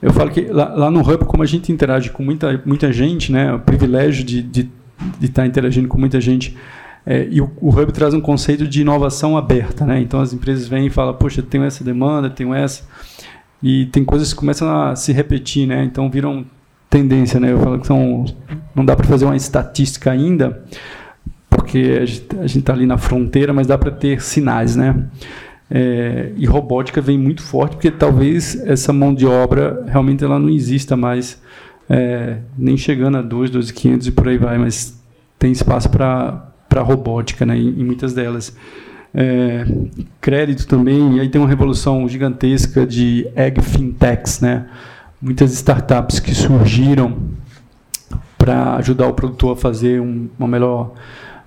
eu falo que lá, lá, no Hub, como a gente interage com muita, muita gente, né, o privilégio de, de, de estar interagindo com muita gente, é, e o, o, Hub traz um conceito de inovação aberta. Né? Então as empresas vêm e falam, poxa, tenho essa demanda, tenho essa. E tem coisas que começam a se repetir, né? então viram tendência. Né? Eu falo que são, não dá para fazer uma estatística ainda, porque a gente está ali na fronteira, mas dá para ter sinais. Né? É, e robótica vem muito forte, porque talvez essa mão de obra realmente ela não exista mais, é, nem chegando a 2, 2.500 e por aí vai, mas tem espaço para robótica né, em, em, muitas delas. É, crédito também, e aí tem uma revolução gigantesca de egg fintechs, né? muitas startups que surgiram para ajudar o produtor a fazer um, uma melhor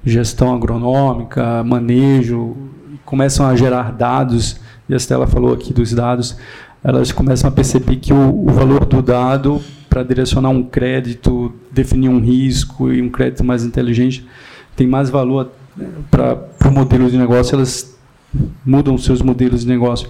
gestão agronômica, manejo, começam a gerar dados, e a Stella falou aqui dos dados, elas começam a perceber que o, o valor do dado para direcionar um crédito, definir um risco e um crédito mais inteligente tem mais valor né, para o modelo de negócio, elas mudam seus modelos de negócio.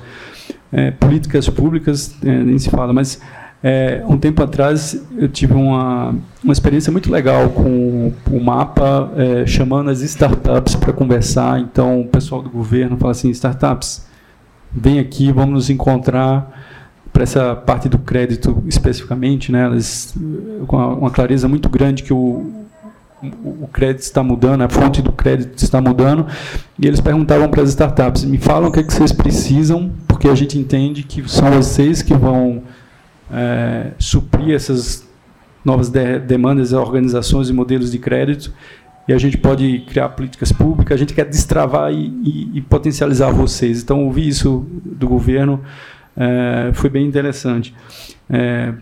É, políticas públicas, é, nem se fala, mas é, um tempo atrás eu tive uma, uma experiência muito legal com o mapa, é, chamando as startups para conversar. Então, o pessoal do governo fala assim: startups, vem aqui, vamos nos encontrar para essa parte do crédito especificamente, né? Elas, com uma clareza muito grande que o, o crédito está mudando, a fonte do crédito está mudando, e eles perguntavam para as startups: me falam o que, é que vocês precisam, porque a gente entende que são vocês que vão é, suprir essas novas de demandas, organizações e modelos de crédito, e a gente pode criar políticas públicas, a gente quer destravar e, e, e potencializar vocês. Então, ouvir isso do governo é, foi bem interessante. É,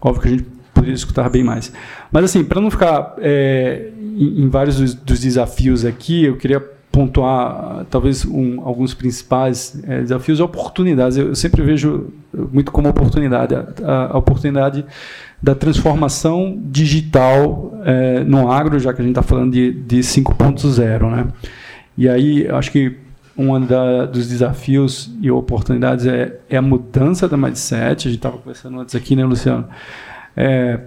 óbvio que a gente poderia escutar bem mais. Mas, assim, para não ficar é, em, em, vários dos, dos, desafios aqui, eu queria pontuar talvez um, alguns principais é, desafios e oportunidades. Eu, eu, sempre vejo muito como oportunidade a, a oportunidade da transformação digital é, no agro, já que a gente está falando de, de 5.0, né? E aí, acho que um dos desafios e oportunidades é, é, a mudança da mindset. A gente estava conversando antes aqui, né, Luciano? É,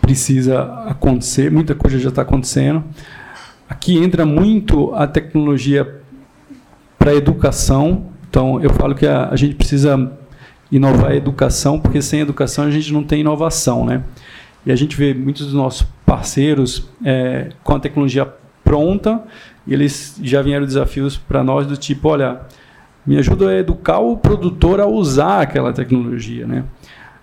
precisa acontecer, muita coisa já está acontecendo. Aqui entra muito a tecnologia para a educação. Então, eu falo que a, a, gente precisa inovar a educação, porque sem educação a gente não tem inovação. Né? E a gente vê muitos dos nossos parceiros é, com a tecnologia pronta, e eles já vieram desafios para nós do tipo, olha, me ajuda a educar o produtor a usar aquela tecnologia. Né?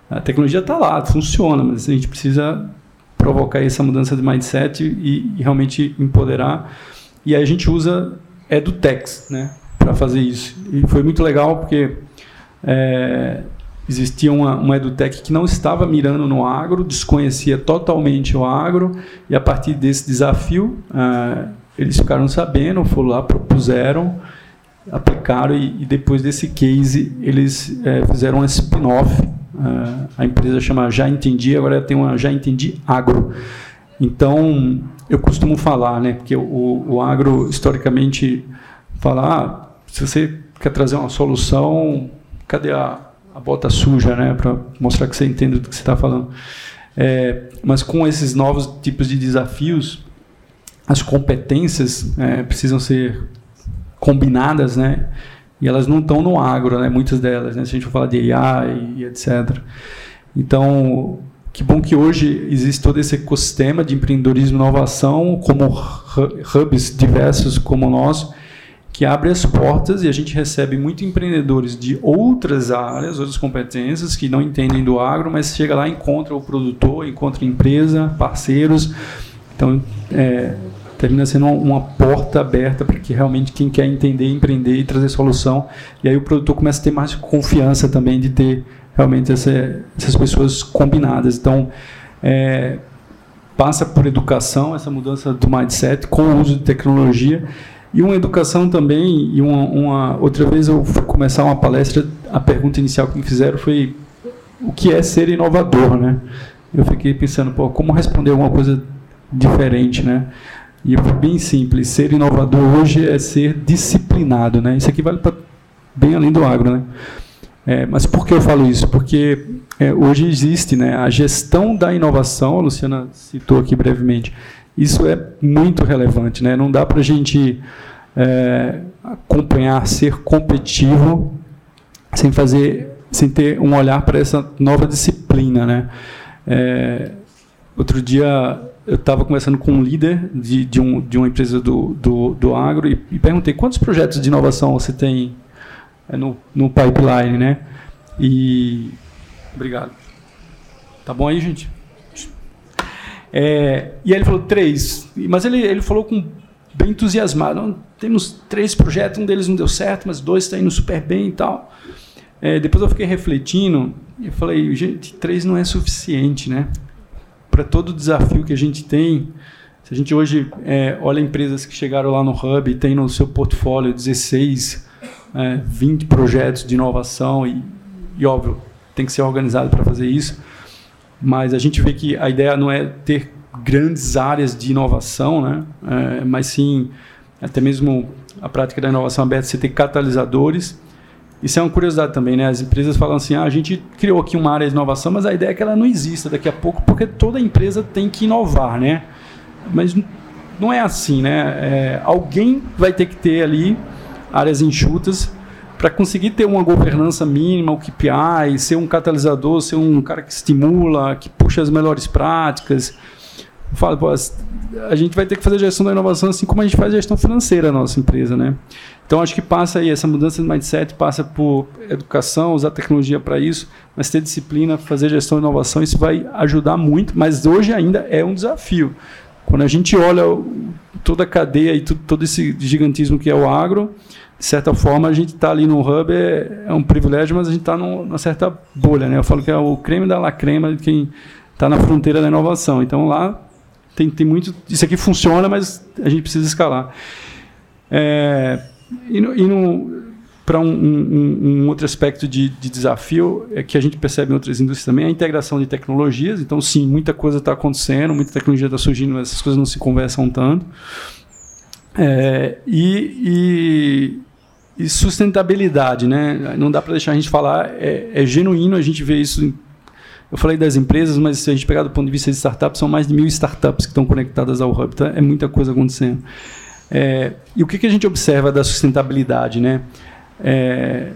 A tecnologia está lá, funciona, mas a gente precisa provocar essa mudança de mindset e, e realmente empoderar. E aí a gente usa EduTex né, para fazer isso. E foi muito legal porque é, existia uma, uma EduTech que não estava mirando no agro, desconhecia totalmente o agro, e a partir desse desafio, é, eles ficaram sabendo, foram lá, propuseram, aplicaram, e, e depois desse case, eles é, fizeram um spin-off a empresa chama Já Entendi, agora tem uma Já Entendi Agro. Então, eu costumo falar, né, porque o, o agro, historicamente, fala, ah, se você quer trazer uma solução, cadê a, a bota suja, né, para mostrar que você entende do que você está falando. É, mas com esses novos tipos de desafios, as competências é, precisam ser combinadas, né, e elas não estão no agro, né? Muitas delas, né? Se a gente for falar de AI e etc. Então, que bom que hoje existe todo esse ecossistema de empreendedorismo e inovação, como hubs diversos como o nosso, que abre as portas e a gente recebe muitos empreendedores de outras áreas, outras competências, que não entendem do agro, mas chega lá, encontra o produtor, encontra empresa, parceiros. Então, é, termina sendo uma, uma porta aberta para que realmente quem quer entender, empreender e trazer solução. E aí o produtor começa a ter mais confiança também de ter realmente essa, essas pessoas combinadas. Então, é, passa por educação, essa mudança do mindset com o uso de tecnologia e uma educação também e uma, uma outra vez eu fui começar uma palestra a pergunta inicial que me fizeram foi o que é ser inovador, né? Eu fiquei pensando, pô, como responder alguma coisa diferente, né? E bem simples, ser inovador hoje é ser disciplinado, né? Isso aqui vale para bem além do agro, né? É, mas por que eu falo isso? Porque é, hoje existe né, a gestão da inovação, a Luciana citou aqui brevemente, isso é muito relevante. Né? Não dá para a gente é, acompanhar, ser competitivo, sem fazer, sem ter um olhar para essa nova disciplina. Né? É, outro dia eu estava conversando com um líder de, de, um, de uma empresa do, do, do agro e, e perguntei quantos projetos de inovação você tem é no, no pipeline, né? E obrigado. Tá bom aí, gente? É, e aí ele falou três, mas ele, ele falou com bem entusiasmado. Temos três projetos, um deles não deu certo, mas dois estão indo super bem e tal. É, depois eu fiquei refletindo e falei, gente, três não é suficiente, né? Para todo o desafio que a gente tem, se a gente hoje é, olha empresas que chegaram lá no Hub e tem no seu portfólio 16 é, 20 projetos de inovação e, e óbvio, tem que ser organizado para fazer isso. Mas a gente vê que a ideia não é ter grandes áreas de inovação, né? É, mas sim até mesmo a prática da inovação aberta, você ter catalisadores. Isso é uma curiosidade também, né? As empresas falam assim: ah, a gente criou aqui uma área de inovação, mas a ideia é que ela não exista daqui a pouco, porque toda empresa tem que inovar, né? Mas não é assim, né? É, alguém vai ter que ter ali áreas enxutas, para conseguir ter uma governança mínima, o KPI, ser um catalisador, ser um cara que estimula, que puxa as melhores práticas. Fala, pô, a gente vai ter que fazer gestão da inovação assim como a gente faz gestão financeira na nossa empresa, né? Então acho que passa aí essa mudança de mindset passa por educação, usar tecnologia para isso, mas ter disciplina, fazer gestão de inovação, isso vai ajudar muito, mas hoje ainda é um desafio. Quando a gente olha toda a cadeia e todo esse gigantismo que é o agro, de certa forma a gente está ali no hub, é, é, um privilégio, mas a gente está numa certa bolha. Né? Eu falo que é o creme da la crema de quem está na fronteira da inovação. Então lá tem, tem muito. Isso aqui funciona, mas a gente precisa escalar. É, e no, para um, um, um, outro aspecto de, de, desafio é que a gente percebe em outras indústrias também a integração de tecnologias. Então, sim, muita coisa está acontecendo, muita tecnologia está surgindo, mas essas coisas não se conversam tanto. É, e, e, e, sustentabilidade, né? Não dá para deixar a gente falar, é, é, genuíno, a gente vê isso. Em, eu falei das empresas, mas se a gente pegar do ponto de vista de startups, são mais de mil startups que estão conectadas ao Hub. Tá? É muita coisa acontecendo. É, e o que, que a gente observa da sustentabilidade, né? é,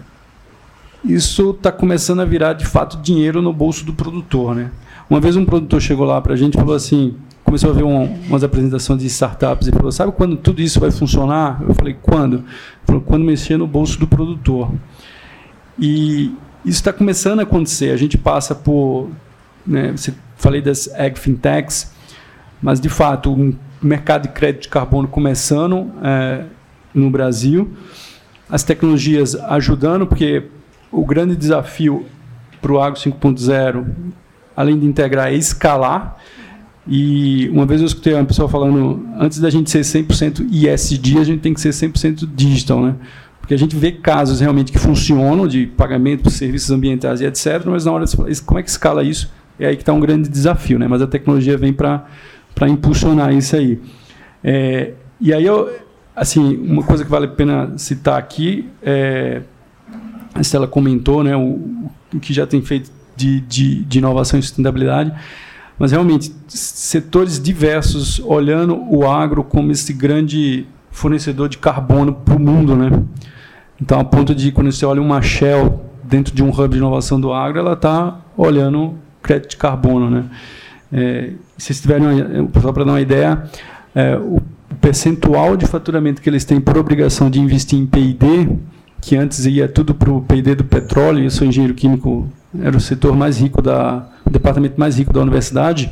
isso está começando a virar de fato dinheiro no bolso do produtor, né? Uma vez um produtor chegou lá para a gente e falou assim, começou a ver um, umas apresentações de startups e falou, sabe quando tudo isso vai funcionar? Eu falei, quando? Ele falou, quando mexer no bolso do produtor. E isso está começando a acontecer. A gente passa por, né, você falei das ag fintechs, mas de fato um mercado de crédito de carbono começando é, no Brasil as tecnologias ajudando, porque o grande desafio para o Agro 5.0, além de integrar, é escalar. E uma vez eu escutei uma pessoa falando, antes da gente ser 100% ISD, a gente tem que ser 100% digital, né? Porque a gente vê casos realmente que funcionam, de pagamento serviços ambientais e etc., mas na hora de como é que escala isso? É aí que está um grande desafio, né? Mas a tecnologia vem para impulsionar isso aí. É, e aí eu, Assim, uma coisa que vale a pena citar aqui, é, a Estela comentou né, o, o que já tem feito de, de, de inovação e sustentabilidade, mas realmente, setores diversos olhando o agro como esse grande fornecedor de carbono para o mundo. Né? Então, a ponto de, quando você olha uma Shell dentro de um hub de inovação do agro, ela está olhando crédito de carbono. Né? É, se vocês tiverem, só para dar uma ideia, é, o percentual de faturamento que eles têm por obrigação de investir em P&D, que antes ia tudo para o P&D do petróleo, eu sou engenheiro químico, era o setor mais rico da, o departamento mais rico da universidade,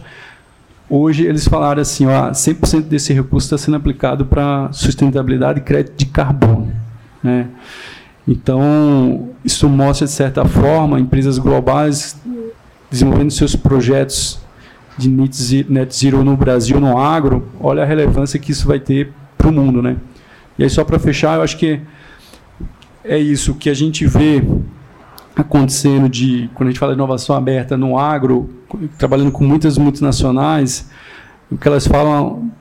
hoje eles falaram assim, ó, 100% desse recurso está sendo aplicado para sustentabilidade e crédito de carbono. Né? Então, isso mostra, de certa forma, empresas globais desenvolvendo seus projetos de net zero no Brasil, no agro, olha a relevância que isso vai ter para o mundo. Né? E aí, só para fechar, eu acho que é isso que a gente vê acontecendo de quando a gente fala de inovação aberta no agro, trabalhando com muitas multinacionais, o que elas falam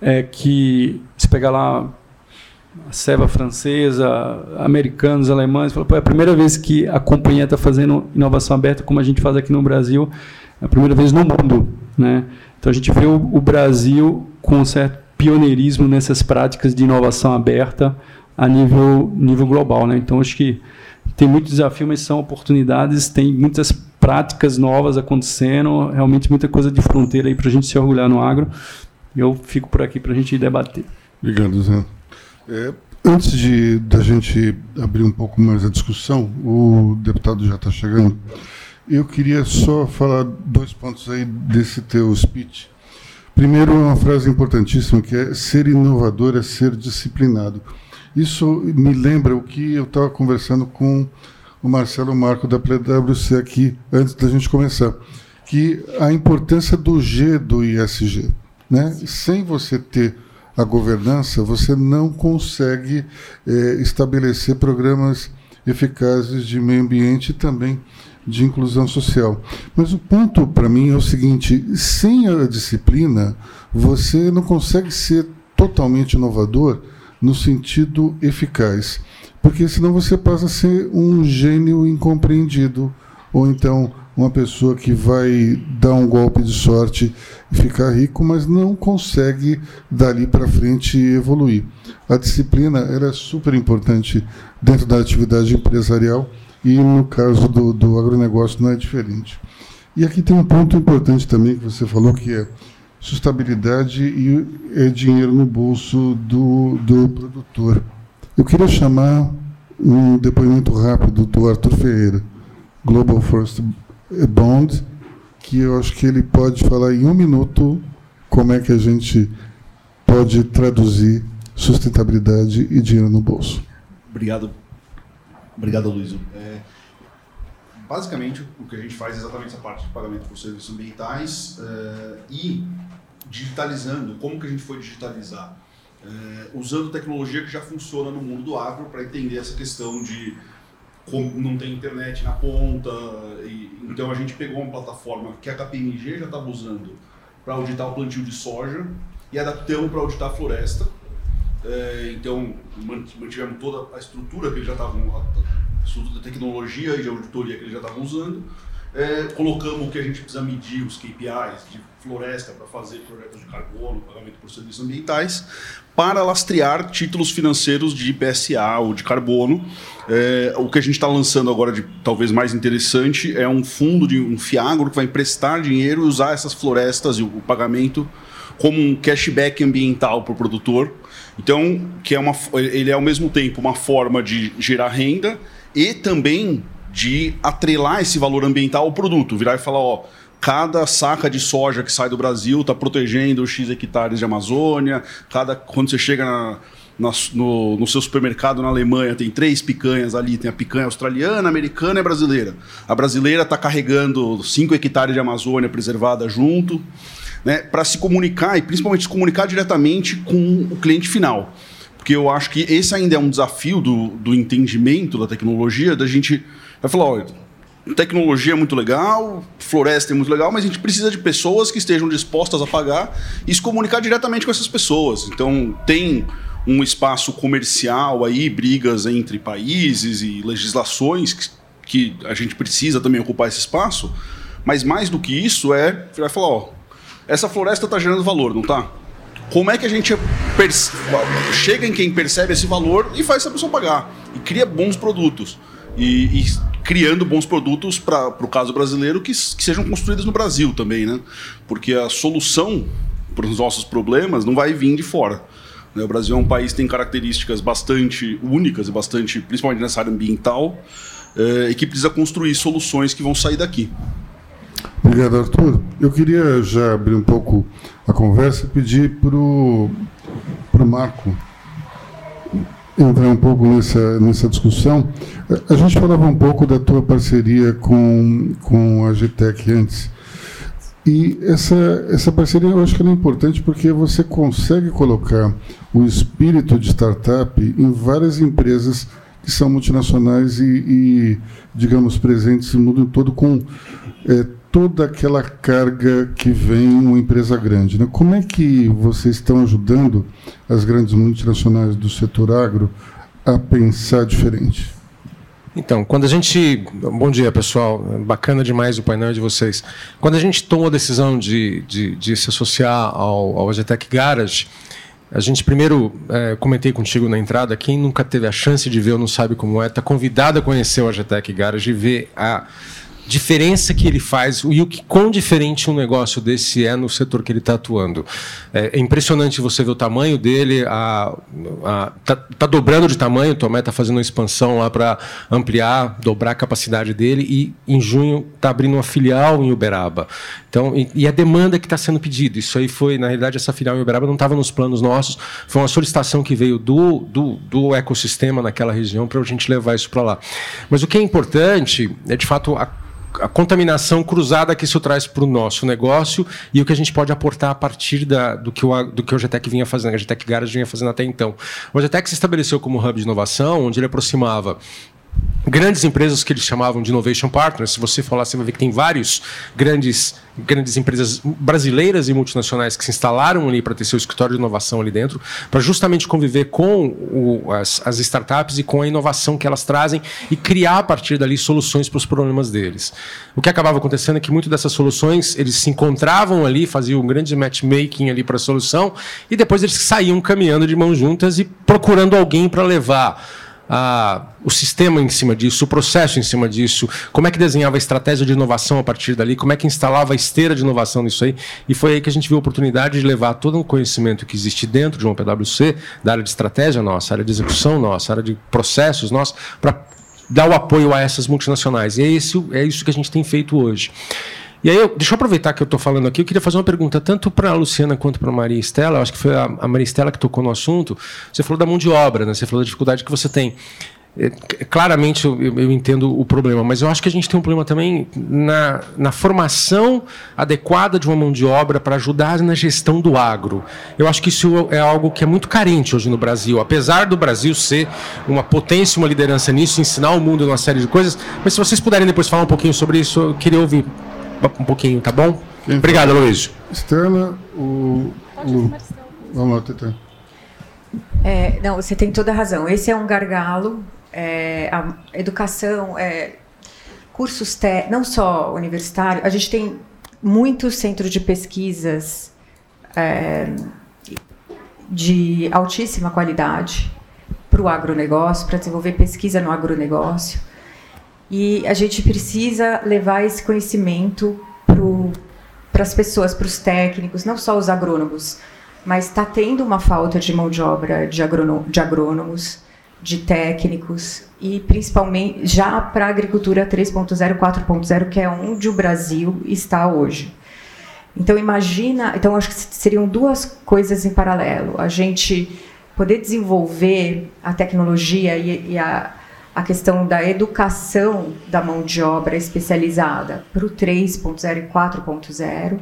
é que se pegar lá a ceva francesa, americanos, alemães, fala, é a primeira vez que a companhia está fazendo inovação aberta como a gente faz aqui no Brasil, a primeira vez no mundo, né? Então a gente vê o, o Brasil com um certo pioneirismo nessas práticas de inovação aberta a nível nível global, né? Então acho que tem muito desafio, mas são oportunidades, tem muitas práticas novas acontecendo, realmente muita coisa de fronteira aí para a gente se orgulhar no agro. Eu fico por aqui para a gente debater. Obrigado, Zé. É, antes de da gente abrir um pouco mais a discussão, o deputado já está chegando. Eu queria só falar dois pontos aí desse teu speech. Primeiro, uma frase importantíssima que é ser inovador é ser disciplinado. Isso me lembra o que eu estava conversando com o Marcelo Marco da PwC aqui, antes da gente começar, que a importância do G do ISG. Né? Sem você ter a governança, você não consegue é, estabelecer programas eficazes de meio ambiente e também de inclusão social. Mas o ponto para mim é o seguinte: sem a disciplina, você não consegue ser totalmente inovador no sentido eficaz, porque senão você passa a ser um gênio incompreendido, ou então uma pessoa que vai dar um golpe de sorte e ficar rico, mas não consegue dali para frente evoluir. A disciplina era é super importante dentro da atividade empresarial e no caso do, do agronegócio não é diferente. E aqui tem um ponto importante também que você falou que é sustentabilidade e é dinheiro no bolso do, do produtor. Eu queria chamar um depoimento rápido do Arthur Ferreira, Global First Bond, que eu acho que ele pode falar em um minuto como é que a gente pode traduzir sustentabilidade e dinheiro no bolso. Obrigado. Obrigado, Luiz. É, basicamente, o que a gente faz é exatamente essa parte de pagamento por serviços ambientais é, e digitalizando, como que a gente foi digitalizar? É, usando tecnologia que já funciona no mundo do agro para entender essa questão de como não tem internet na ponta. E, então a gente pegou uma plataforma que a KPMG já estava usando para auditar o plantio de soja e adaptamos para auditar a floresta. É, então mantivemos toda a estrutura que eles já estavam, a estrutura de tecnologia e de auditoria que eles já estavam usando é, colocamos o que a gente precisa medir, os KPIs de floresta para fazer projetos de carbono, pagamento por serviços ambientais, para lastrear títulos financeiros de PSA ou de carbono. É, o que a gente está lançando agora de talvez mais interessante é um fundo de um fiagro que vai emprestar dinheiro e usar essas florestas e o pagamento como um cashback ambiental para o produtor. Então, que é uma, ele é ao mesmo tempo uma forma de gerar renda e também de atrelar esse valor ambiental ao produto, virar e falar, ó, cada saca de soja que sai do Brasil está protegendo X hectares de Amazônia, cada quando você chega na, na, no, no, seu supermercado na Alemanha tem três picanhas ali, tem a picanha australiana, americana e brasileira. A brasileira está carregando 5 hectares de Amazônia preservada junto, né, para se comunicar e principalmente se comunicar diretamente com o cliente final. Porque eu acho que esse ainda é um desafio do, do entendimento da tecnologia, da gente vai falar, olha, tecnologia é muito legal, floresta é muito legal, mas a gente precisa de pessoas que estejam dispostas a pagar e se comunicar diretamente com essas pessoas. Então, tem um espaço comercial aí, brigas entre países e legislações que, que a gente precisa também ocupar esse espaço, mas mais do que isso é, vai falar, ó, essa floresta está gerando valor, não está? Como é que a gente chega em quem percebe esse valor e faz essa pessoa pagar e cria bons produtos? e, e criando bons produtos para o caso brasileiro que, que sejam construídos no Brasil também, né? Porque a solução para os nossos problemas não vai vir de fora. Né? O Brasil é um país que tem características bastante únicas e bastante, principalmente nessa área ambiental, é, e que precisa construir soluções que vão sair daqui. Obrigado, Arthur. Eu queria já abrir um pouco a conversa e pedir para o Marco entrar um pouco nessa, nessa discussão. A gente falava um pouco da tua parceria com, com a GTEC antes. E essa, essa parceria eu acho que é importante porque você consegue colocar o espírito de startup em várias empresas que são multinacionais e, e digamos, presentes no mundo todo com é, toda aquela carga que vem uma empresa grande. Né? Como é que vocês estão ajudando as grandes multinacionais do setor agro a pensar diferente? Então, quando a gente. Bom dia, pessoal. Bacana demais o painel de vocês. Quando a gente tomou a decisão de, de, de se associar ao, ao Agetec Garage, a gente primeiro é, comentei contigo na entrada, quem nunca teve a chance de ver ou não sabe como é, está convidado a conhecer o Agetec Garage e ver a diferença que ele faz e o que quão diferente um negócio desse é no setor que ele está atuando. É, é, impressionante você ver o tamanho dele, a, a, tá, tá dobrando de tamanho, o Tomé está fazendo uma expansão lá para ampliar, dobrar a capacidade dele e em junho está abrindo uma filial em Uberaba. Então, e, e a demanda que está sendo pedida, isso aí foi, na realidade, essa filial em Uberaba não estava nos planos nossos, foi uma solicitação que veio do, do, do ecossistema naquela região para a gente levar isso para lá. Mas o que é importante é, de fato, a a contaminação cruzada que isso traz para o nosso negócio e o que a gente pode aportar a partir da, do, que o, do que o GTEC vinha fazendo, a GTEC Garage vinha fazendo até então. O GTEC se estabeleceu como hub de inovação, onde ele aproximava grandes empresas que eles chamavam de innovation partners. Se você falar, você vai ver que tem vários grandes grandes empresas brasileiras e multinacionais que se instalaram ali para ter seu escritório de inovação ali dentro, para justamente conviver com o, as, as, startups e com a inovação que elas trazem e criar a partir dali soluções para os problemas deles. O que acabava acontecendo é que muitas dessas soluções eles se encontravam ali, faziam um grande matchmaking ali para a solução e depois eles saíam caminhando de mãos juntas e procurando alguém para levar o sistema em cima disso, o processo em cima disso, como é que desenhava a estratégia de inovação a partir dali, como é que instalava a esteira de inovação nisso aí. E foi aí que a gente viu a oportunidade de levar todo o conhecimento que existe dentro de uma PwC, da área de estratégia nossa, área de execução nossa, área de processos nossa, para dar o apoio a essas multinacionais. E é é isso que a gente tem feito hoje. E aí, eu, deixa eu aproveitar que eu estou falando aqui, eu queria fazer uma pergunta tanto para a Luciana quanto para a Maria Estela. Eu acho que foi a, a Maria Estela que tocou no assunto. Você falou da mão de obra, né? você falou da dificuldade que você tem. É, claramente eu, eu, entendo o problema, mas eu acho que a gente tem um problema também na, na formação adequada de uma mão de obra para ajudar na gestão do agro. Eu acho que isso é algo que é muito carente hoje no Brasil, apesar do Brasil ser uma potência, uma liderança nisso, ensinar o mundo uma série de coisas. Mas se vocês puderem depois falar um pouquinho sobre isso, eu queria ouvir um pouquinho, tá bom? Quem Obrigado, Luiz. Estela, o. Lu. Vamos lá, Tetê. É, não, você tem toda a razão. Esse é um gargalo. É, a educação, é, cursos te, não só universitário, a gente tem muitos centros de pesquisas é, de altíssima qualidade para o agronegócio, para desenvolver pesquisa no agronegócio. E a gente precisa levar esse conhecimento para as pessoas, para os técnicos, não só os agrônomos, mas está tendo uma falta de mão de obra de, de agrônomos, de técnicos e principalmente já para a agricultura 3.0, 4.0, que é onde o Brasil está hoje. Então imagina, então acho que seriam duas coisas em paralelo. A gente poder desenvolver a tecnologia e, e a, a questão da educação da mão de obra especializada para o 3.0 e 4.0,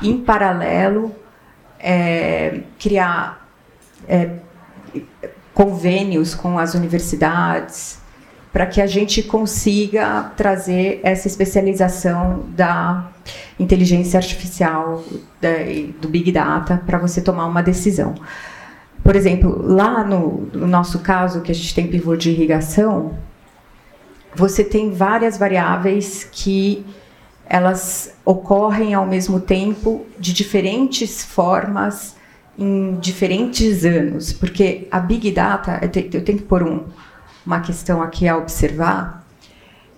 em paralelo, é, criar é, convênios com as universidades, para que a gente consiga trazer essa especialização da inteligência artificial, da, do Big Data, para você tomar uma decisão. Por exemplo, lá no, no nosso caso, que a gente tem pivô de irrigação, você tem várias variáveis que elas ocorrem ao mesmo tempo de diferentes formas em diferentes anos, porque a Big Data, eu tenho que pôr um, uma questão aqui a observar.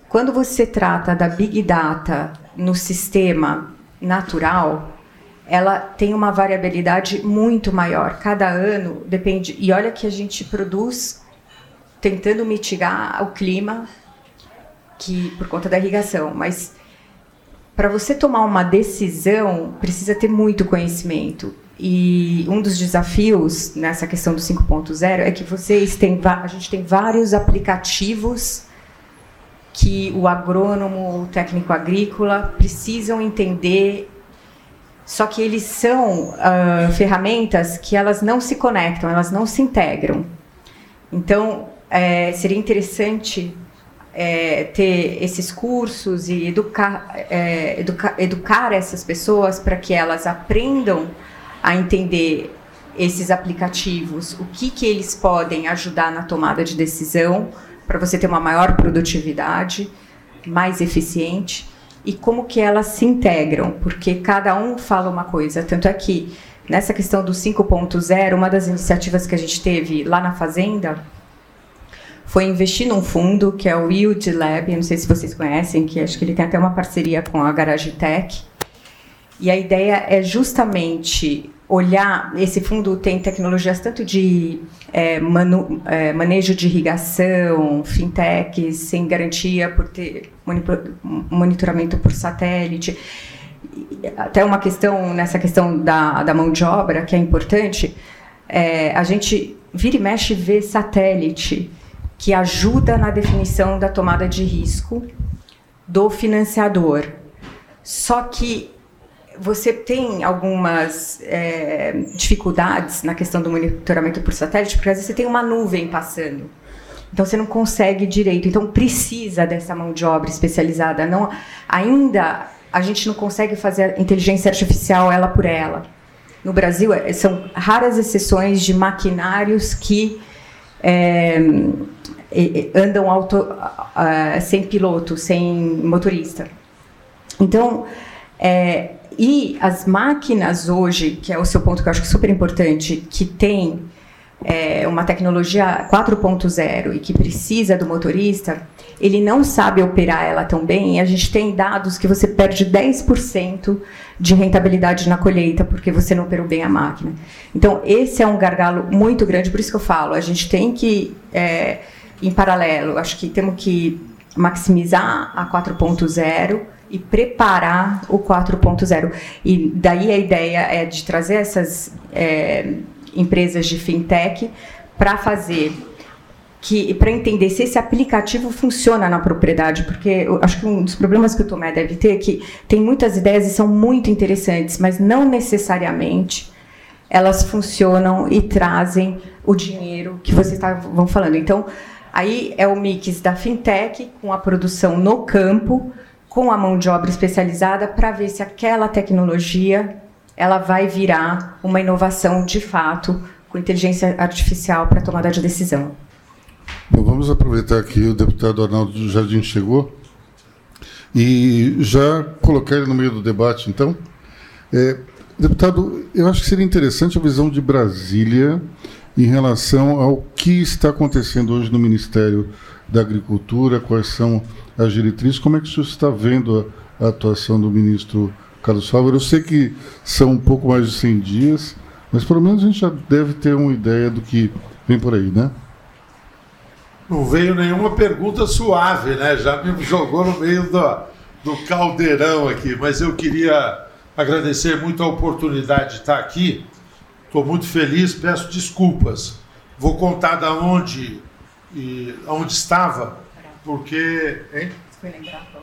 Quando você trata da Big Data no sistema natural, ela tem uma variabilidade muito maior. Cada ano depende. E olha que a gente produz tentando mitigar o clima que por conta da irrigação, mas para você tomar uma decisão precisa ter muito conhecimento. E um dos desafios nessa questão do 5.0 é que vocês têm a gente tem vários aplicativos que o agrônomo, o técnico agrícola precisam entender só que eles são uh, ferramentas que elas não se conectam, elas não se integram. Então, é, seria interessante é, ter esses cursos e educar, é, educa, educar essas pessoas para que elas aprendam a entender esses aplicativos, o que, que eles podem ajudar na tomada de decisão para você ter uma maior produtividade, mais eficiente e como que elas se integram, porque cada um fala uma coisa. Tanto é que nessa questão do 5.0, uma das iniciativas que a gente teve lá na Fazenda foi investir num fundo que é o Yield Lab, não sei se vocês conhecem, que acho que ele tem até uma parceria com a Garage Tech. E a ideia é justamente olhar. Esse fundo tem tecnologias tanto de é, manu, é, manejo de irrigação, fintechs, sem garantia por ter monitoramento por satélite. Até uma questão, nessa questão da, da mão de obra, que é importante, é, a gente vira e mexe vê satélite que ajuda na definição da tomada de risco do financiador. Só que você tem algumas é, dificuldades na questão do monitoramento por satélite, porque às vezes você tem uma nuvem passando. Então você não consegue direito. Então precisa dessa mão de obra especializada. Não, ainda a gente não consegue fazer a inteligência artificial ela por ela. No Brasil é, são raras exceções de maquinários que é, andam auto, uh, sem piloto, sem motorista. Então, é, e as máquinas hoje, que é o seu ponto que eu acho super importante, que tem é, uma tecnologia 4.0 e que precisa do motorista, ele não sabe operar ela tão bem. A gente tem dados que você perde 10% de rentabilidade na colheita porque você não operou bem a máquina. Então, esse é um gargalo muito grande, por isso que eu falo, a gente tem que, é, em paralelo, acho que temos que maximizar a 4.0 e preparar o 4.0. E daí a ideia é de trazer essas é, empresas de fintech para fazer que para entender se esse aplicativo funciona na propriedade, porque acho que um dos problemas que o Tomé deve ter é que tem muitas ideias e são muito interessantes, mas não necessariamente elas funcionam e trazem o dinheiro que vocês estavam falando. Então, aí é o mix da fintech com a produção no campo, com a mão de obra especializada para ver se aquela tecnologia ela vai virar uma inovação de fato com inteligência artificial para tomada de decisão. Bom, vamos aproveitar que o deputado Arnaldo do Jardim chegou e já colocar ele no meio do debate, então. É, deputado, eu acho que seria interessante a visão de Brasília em relação ao que está acontecendo hoje no Ministério da Agricultura, quais são as diretrizes, como é que o senhor está vendo a, a atuação do ministro Carlos Fávaro? Eu sei que são um pouco mais de 100 dias, mas pelo menos a gente já deve ter uma ideia do que vem por aí, né? Não veio nenhuma pergunta suave, né? Já me jogou no meio do, do caldeirão aqui. Mas eu queria agradecer muito a oportunidade de estar aqui. Estou muito feliz, peço desculpas. Vou contar da onde e onde estava, porque. Hein? Na Embrapa?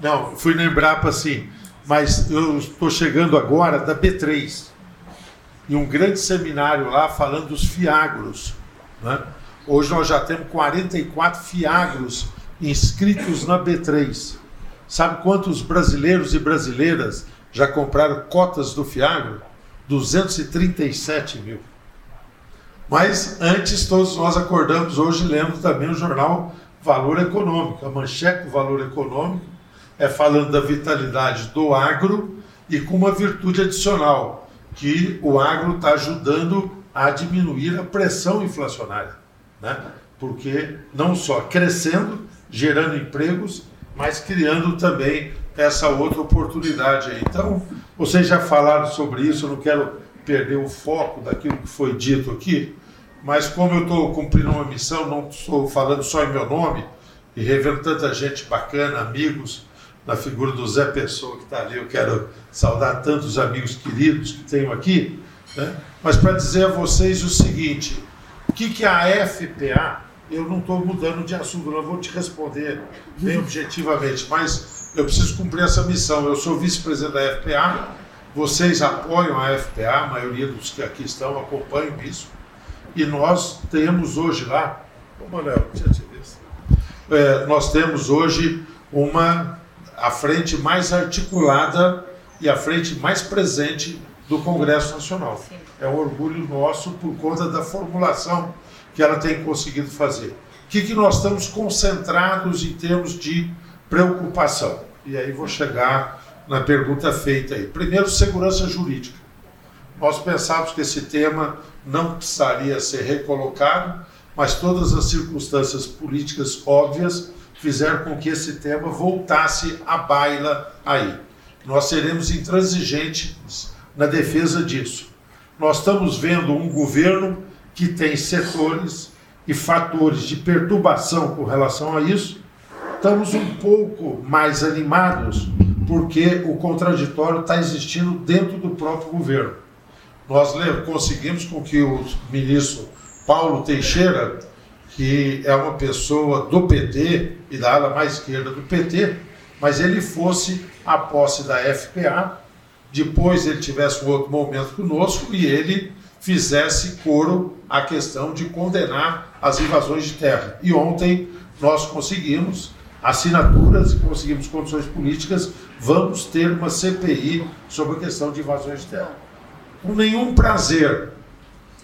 Não, fui na Embrapa sim, mas eu estou chegando agora da B3 e um grande seminário lá falando dos fiagros. Né? Hoje nós já temos 44 fiagros inscritos na B3. Sabe quantos brasileiros e brasileiras já compraram cotas do Fiagro? 237 mil. Mas antes, todos nós acordamos hoje lendo também o jornal Valor Econômico. A manchete do Valor Econômico é falando da vitalidade do agro e com uma virtude adicional, que o agro está ajudando a diminuir a pressão inflacionária né? porque não só crescendo, gerando empregos, mas criando também essa outra oportunidade aí. Então, vocês já falaram sobre isso, eu não quero perder o foco daquilo que foi dito aqui, mas como eu estou cumprindo uma missão, não estou falando só em meu nome, e revendo tanta gente bacana, amigos, na figura do Zé Pessoa que está ali, eu quero saudar tantos amigos queridos que tenho aqui, né? mas para dizer a vocês o seguinte, que, que é a FPA, eu não estou mudando de assunto, não vou te responder bem objetivamente, mas eu preciso cumprir essa missão. Eu sou vice-presidente da FPA, vocês apoiam a FPA, a maioria dos que aqui estão acompanham isso, e nós temos hoje lá Ô, Manuel, tinha te visto. É, nós temos hoje uma a frente mais articulada e a frente mais presente do Congresso Nacional. Sim. É um orgulho nosso por conta da formulação que ela tem conseguido fazer. O que, que nós estamos concentrados em termos de preocupação? E aí vou chegar na pergunta feita aí. Primeiro, segurança jurídica. Nós pensávamos que esse tema não precisaria ser recolocado, mas todas as circunstâncias políticas óbvias fizeram com que esse tema voltasse à baila aí. Nós seremos intransigentes na defesa disso. Nós estamos vendo um governo que tem setores e fatores de perturbação com relação a isso. Estamos um pouco mais animados porque o contraditório está existindo dentro do próprio governo. Nós conseguimos com que o ministro Paulo Teixeira, que é uma pessoa do PT e da ala mais esquerda do PT, mas ele fosse a posse da FPA, depois ele tivesse um outro momento conosco e ele fizesse coro à questão de condenar as invasões de terra. E ontem nós conseguimos assinaturas e conseguimos condições políticas, vamos ter uma CPI sobre a questão de invasões de terra. Com nenhum prazer,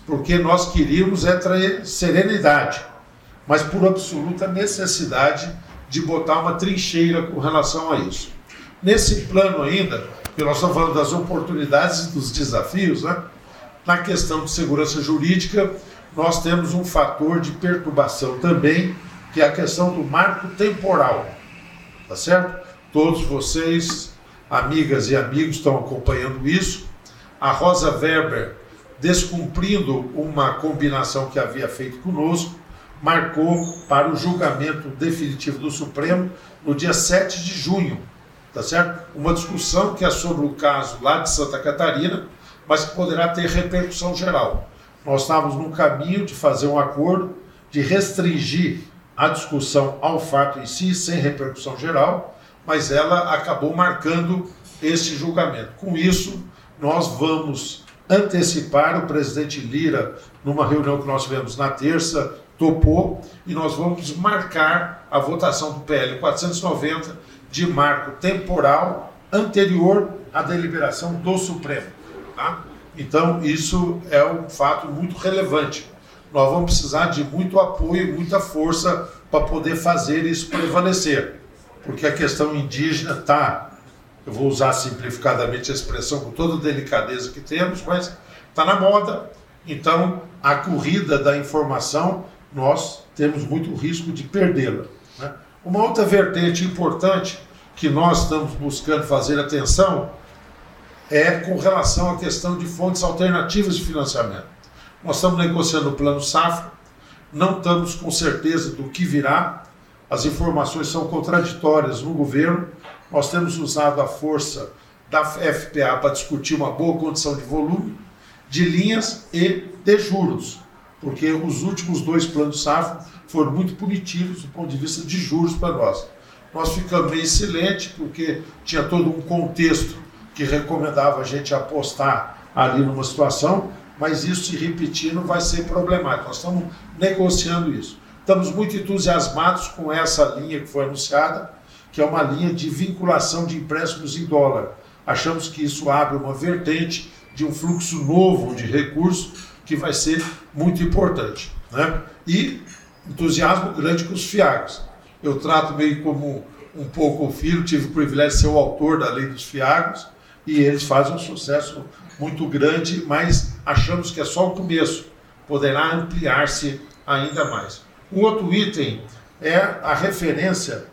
porque nós queríamos é trazer serenidade, mas por absoluta necessidade de botar uma trincheira com relação a isso. Nesse plano ainda, porque nós estamos falando das oportunidades e dos desafios, né? na questão de segurança jurídica, nós temos um fator de perturbação também, que é a questão do marco temporal. Tá certo? Todos vocês, amigas e amigos, estão acompanhando isso. A Rosa Weber, descumprindo uma combinação que havia feito conosco, marcou para o julgamento definitivo do Supremo no dia 7 de junho, tá certo? Uma discussão que é sobre o caso lá de Santa Catarina, mas que poderá ter repercussão geral. Nós estávamos no caminho de fazer um acordo de restringir a discussão ao fato em si, sem repercussão geral, mas ela acabou marcando esse julgamento. Com isso, nós vamos antecipar o presidente Lira, numa reunião que nós tivemos na terça, topou e nós vamos marcar a votação do PL 490 de marco temporal anterior à deliberação do Supremo. Tá? Então, isso é um fato muito relevante. Nós vamos precisar de muito apoio muita força para poder fazer isso prevalecer, porque a questão indígena está, eu vou usar simplificadamente a expressão com toda a delicadeza que temos, mas está na moda. Então, a corrida da informação nós temos muito risco de perdê-la. Né? Uma outra vertente importante que nós estamos buscando fazer atenção é com relação à questão de fontes alternativas de financiamento. Nós estamos negociando o plano Safra, não estamos com certeza do que virá, as informações são contraditórias no governo, nós temos usado a força da FPA para discutir uma boa condição de volume, de linhas e de juros porque os últimos dois planos SAF foram muito punitivos do ponto de vista de juros para nós. Nós ficamos meio silente porque tinha todo um contexto que recomendava a gente apostar ali numa situação, mas isso se repetindo vai ser problemático. Nós estamos negociando isso. Estamos muito entusiasmados com essa linha que foi anunciada, que é uma linha de vinculação de empréstimos em dólar. Achamos que isso abre uma vertente de um fluxo novo de recursos que vai ser muito importante. Né? E entusiasmo grande com os fiagos. Eu trato meio como um pouco o filho, tive o privilégio de ser o autor da lei dos fiagos, e eles fazem um sucesso muito grande, mas achamos que é só o começo, poderá ampliar-se ainda mais. Um outro item é a referência,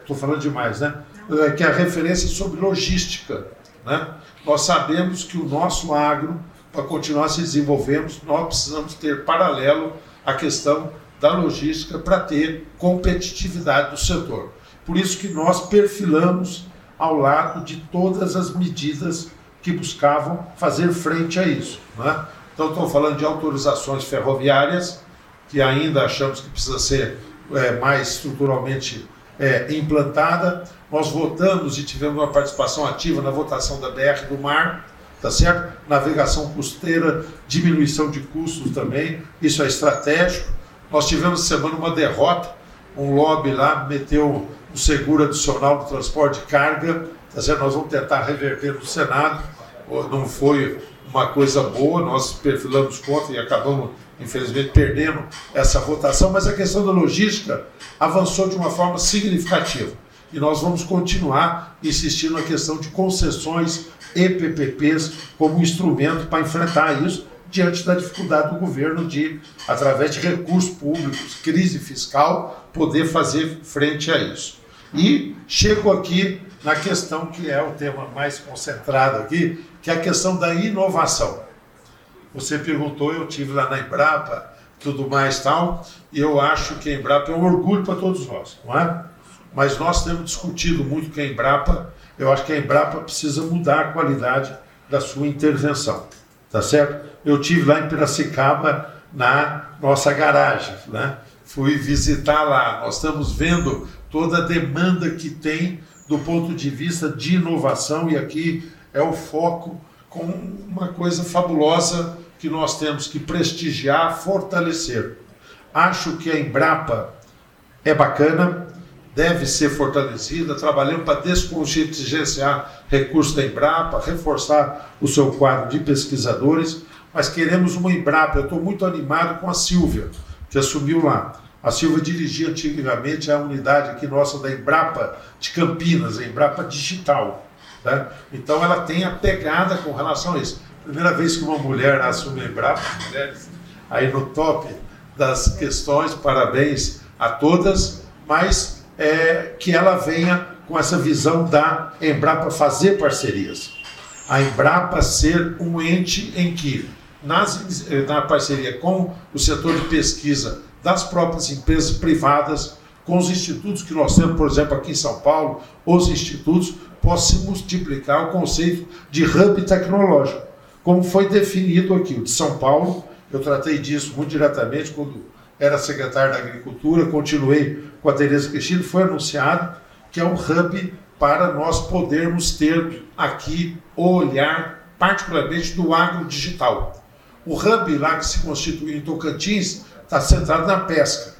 estou é, falando demais, né? É, que é a referência sobre logística. Né? Nós sabemos que o nosso agro para continuar se desenvolvendo, nós precisamos ter paralelo a questão da logística para ter competitividade do setor. Por isso que nós perfilamos ao lado de todas as medidas que buscavam fazer frente a isso. Né? Então, estou falando de autorizações ferroviárias, que ainda achamos que precisa ser é, mais estruturalmente é, implantada. Nós votamos e tivemos uma participação ativa na votação da BR do Mar, tá certo? Navegação costeira, diminuição de custos também, isso é estratégico. Nós tivemos semana uma derrota, um lobby lá meteu o seguro adicional do transporte de carga, tá certo? nós vamos tentar reverter no Senado, não foi uma coisa boa, nós perfilamos contra e acabamos, infelizmente, perdendo essa votação, mas a questão da logística avançou de uma forma significativa. E nós vamos continuar insistindo na questão de concessões e PPPs como instrumento para enfrentar isso, diante da dificuldade do governo de, através de recursos públicos, crise fiscal, poder fazer frente a isso. E chego aqui na questão que é o tema mais concentrado aqui, que é a questão da inovação. Você perguntou, eu tive lá na Embrapa, tudo mais tal, e eu acho que a Embrapa é um orgulho para todos nós, não é? Mas nós temos discutido muito que a Embrapa, eu acho que a Embrapa precisa mudar a qualidade da sua intervenção, tá certo? Eu tive lá em Piracicaba na nossa garagem, né? Fui visitar lá. Nós estamos vendo toda a demanda que tem do ponto de vista de inovação e aqui é o foco com uma coisa fabulosa que nós temos que prestigiar, fortalecer. Acho que a Embrapa é bacana, deve ser fortalecida, trabalhando para descontingenciar recursos da Embrapa, reforçar o seu quadro de pesquisadores, mas queremos uma Embrapa. Eu estou muito animado com a Silvia, que assumiu lá. A Silvia dirigia antigamente a unidade aqui nossa da Embrapa de Campinas, a Embrapa Digital. Né? Então ela tem a pegada com relação a isso. Primeira vez que uma mulher assume Embrapa, mulheres aí no top das questões, parabéns a todas, mas é, que ela venha com essa visão da Embrapa fazer parcerias. A Embrapa ser um ente em que, nas, na parceria com o setor de pesquisa das próprias empresas privadas, com os institutos que nós temos, por exemplo, aqui em São Paulo, os institutos, possa multiplicar o conceito de hub tecnológico, como foi definido aqui. O de São Paulo, eu tratei disso muito diretamente quando era secretário da Agricultura, continuei com a Tereza Cristina, foi anunciado que é um hub para nós podermos ter aqui o olhar, particularmente do agro digital. O hub lá que se constituiu em Tocantins está centrado na pesca.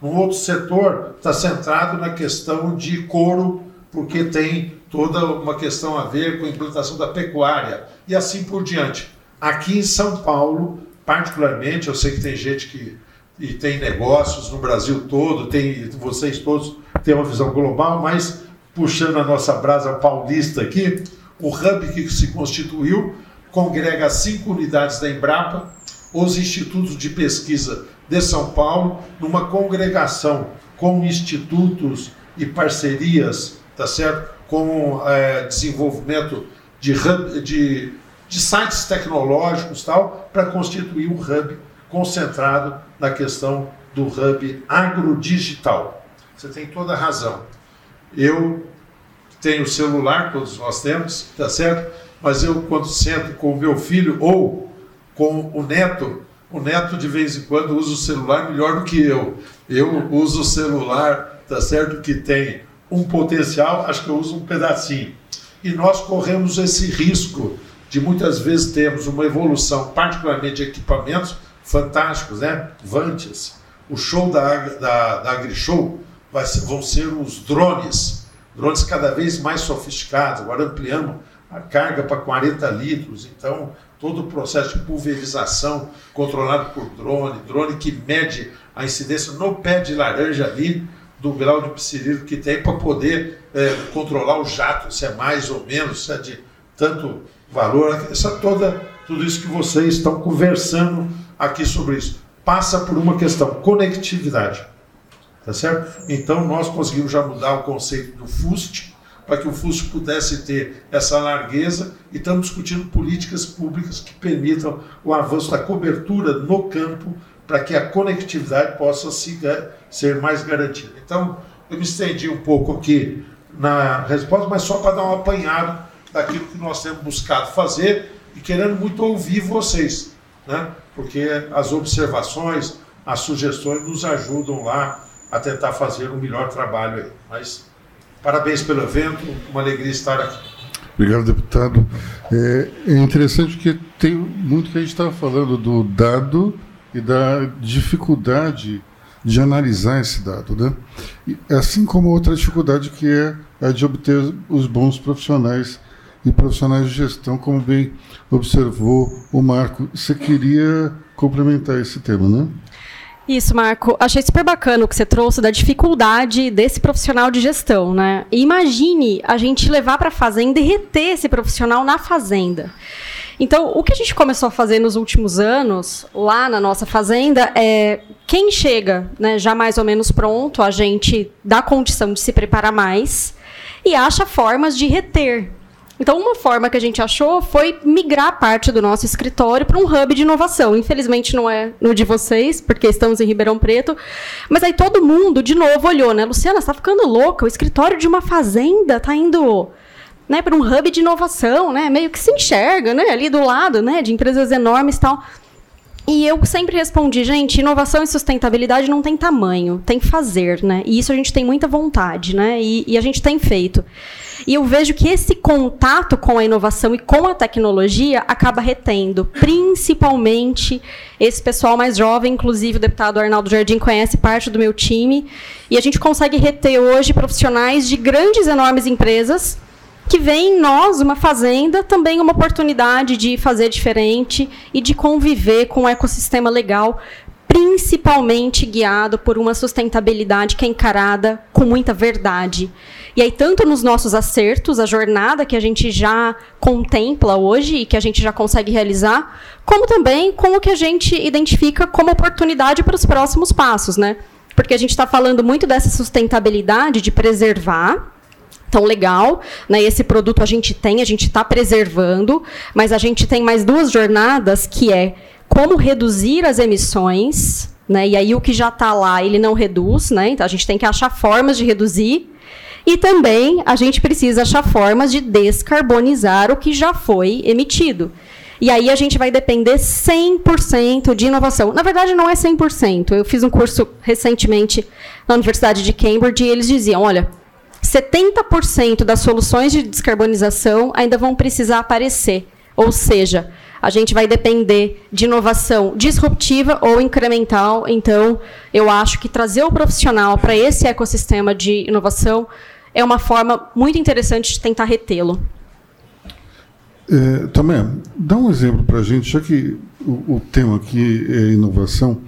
No outro setor está centrado na questão de couro, porque tem toda uma questão a ver com a implantação da pecuária e assim por diante. Aqui em São Paulo, particularmente, eu sei que tem gente que e tem negócios no Brasil todo, tem vocês todos têm uma visão global, mas puxando a nossa brasa paulista aqui, o hub que se constituiu congrega cinco unidades da Embrapa, os institutos de pesquisa de São Paulo, numa congregação com institutos e parcerias, tá certo? Com é, desenvolvimento de, hub, de, de sites tecnológicos tal, para constituir um hub concentrado na questão do hub agrodigital. Você tem toda a razão. Eu tenho celular, todos nós temos, tá certo? Mas eu, quando sento com o meu filho ou com o neto, o neto de vez em quando usa o celular melhor do que eu. Eu uso o celular, tá certo? Que tem um potencial, acho que eu uso um pedacinho. E nós corremos esse risco de muitas vezes termos uma evolução, particularmente de equipamentos fantásticos, né? Vantes. O show da, da, da AgriShow vai ser, vão ser os drones, drones cada vez mais sofisticados. Agora ampliamos a carga para 40 litros, então todo o processo de pulverização controlado por drone, drone que mede a incidência no pé de laranja ali, do grau de psililo que tem para poder é, controlar o jato, se é mais ou menos, se é de tanto valor. Essa toda, tudo isso que vocês estão conversando aqui sobre isso passa por uma questão conectividade, tá certo? Então nós conseguimos já mudar o conceito do FUST para que o FUST pudesse ter essa largueza e estamos discutindo políticas públicas que permitam o avanço da cobertura no campo para que a conectividade possa ser mais garantida. Então, eu me estendi um pouco aqui na resposta, mas só para dar um apanhado daquilo que nós temos buscado fazer e querendo muito ouvir vocês, né? porque as observações, as sugestões nos ajudam lá a tentar fazer um melhor trabalho aí. Mas parabéns pelo evento, uma alegria estar aqui. Obrigado, deputado. É, é interessante que tem muito que a gente estava falando do dado e da dificuldade de analisar esse dado. Né? E, assim como outra dificuldade que é a de obter os bons profissionais e profissionais de gestão, como bem observou o Marco. Você queria complementar esse tema, né? Isso, Marco. Achei super bacana o que você trouxe da dificuldade desse profissional de gestão, né? E imagine a gente levar para a fazenda e reter esse profissional na fazenda. Então, o que a gente começou a fazer nos últimos anos, lá na nossa fazenda, é quem chega né, já mais ou menos pronto, a gente dá condição de se preparar mais e acha formas de reter então, uma forma que a gente achou foi migrar parte do nosso escritório para um hub de inovação. Infelizmente, não é no de vocês, porque estamos em Ribeirão Preto. Mas aí todo mundo, de novo, olhou, né? Luciana, você está ficando louca. O escritório de uma fazenda está indo né, para um hub de inovação, né? Meio que se enxerga, né? Ali do lado, né? De empresas enormes e tal. E eu sempre respondi, gente, inovação e sustentabilidade não tem tamanho, tem fazer, né? E isso a gente tem muita vontade, né? E, e a gente tem feito. E eu vejo que esse contato com a inovação e com a tecnologia acaba retendo, principalmente esse pessoal mais jovem, inclusive o deputado Arnaldo Jardim conhece parte do meu time, e a gente consegue reter hoje profissionais de grandes, enormes empresas que veem em nós, uma fazenda, também uma oportunidade de fazer diferente e de conviver com um ecossistema legal, principalmente guiado por uma sustentabilidade que é encarada com muita verdade. E aí, tanto nos nossos acertos, a jornada que a gente já contempla hoje e que a gente já consegue realizar, como também com o que a gente identifica como oportunidade para os próximos passos, né? Porque a gente está falando muito dessa sustentabilidade de preservar, então, legal, né? Esse produto a gente tem, a gente está preservando, mas a gente tem mais duas jornadas que é como reduzir as emissões, né? E aí o que já está lá, ele não reduz, né? Então a gente tem que achar formas de reduzir e também a gente precisa achar formas de descarbonizar o que já foi emitido. E aí a gente vai depender 100% de inovação. Na verdade, não é 100%. Eu fiz um curso recentemente na Universidade de Cambridge e eles diziam: olha, 70% das soluções de descarbonização ainda vão precisar aparecer. Ou seja, a gente vai depender de inovação disruptiva ou incremental. Então, eu acho que trazer o profissional para esse ecossistema de inovação é uma forma muito interessante de tentar retê-lo. É, também, dá um exemplo para a gente, já que o, o, tema aqui é inovação,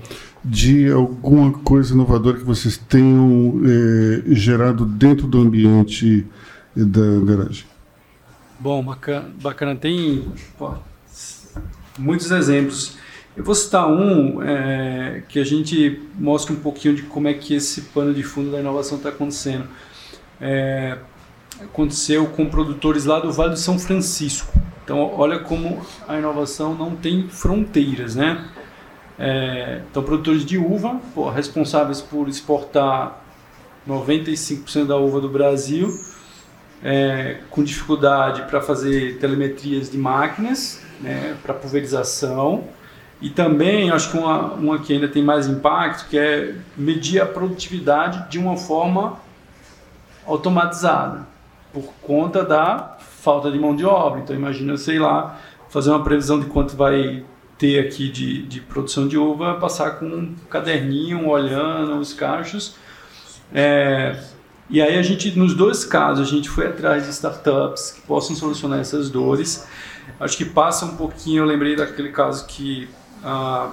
de alguma coisa inovadora que vocês tenham é, gerado dentro do ambiente da garagem. Bom, bacana. bacana. Tem pô, muitos exemplos. Eu vou citar um é, que a gente mostra um pouquinho de como é que esse pano de fundo da inovação está acontecendo é, aconteceu com produtores lá do Vale do São Francisco. Então, olha como a inovação não tem fronteiras, né? É, então, produtores de uva, responsáveis por exportar 95% da uva do Brasil, é, com dificuldade para fazer telemetrias de máquinas, né, para pulverização, e também, acho que uma, uma que ainda tem mais impacto, que é medir a produtividade de uma forma automatizada por conta da falta de mão de obra. Então imagina, sei lá, fazer uma previsão de quanto vai ter aqui de, de produção de uva, passar com um caderninho, olhando os cachos. É, e aí a gente, nos dois casos, a gente foi atrás de startups que possam solucionar essas dores. Acho que passa um pouquinho, eu lembrei daquele caso que a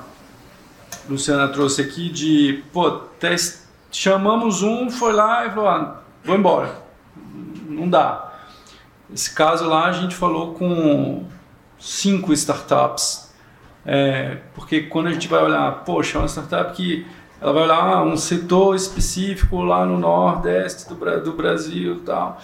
Luciana trouxe aqui de, pô, test, chamamos um, foi lá e falou, ah, vou embora. Não dá. Esse caso lá a gente falou com cinco startups, é, porque quando a gente vai olhar, poxa, é uma startup que ela vai olhar um setor específico lá no nordeste do, do Brasil e tal.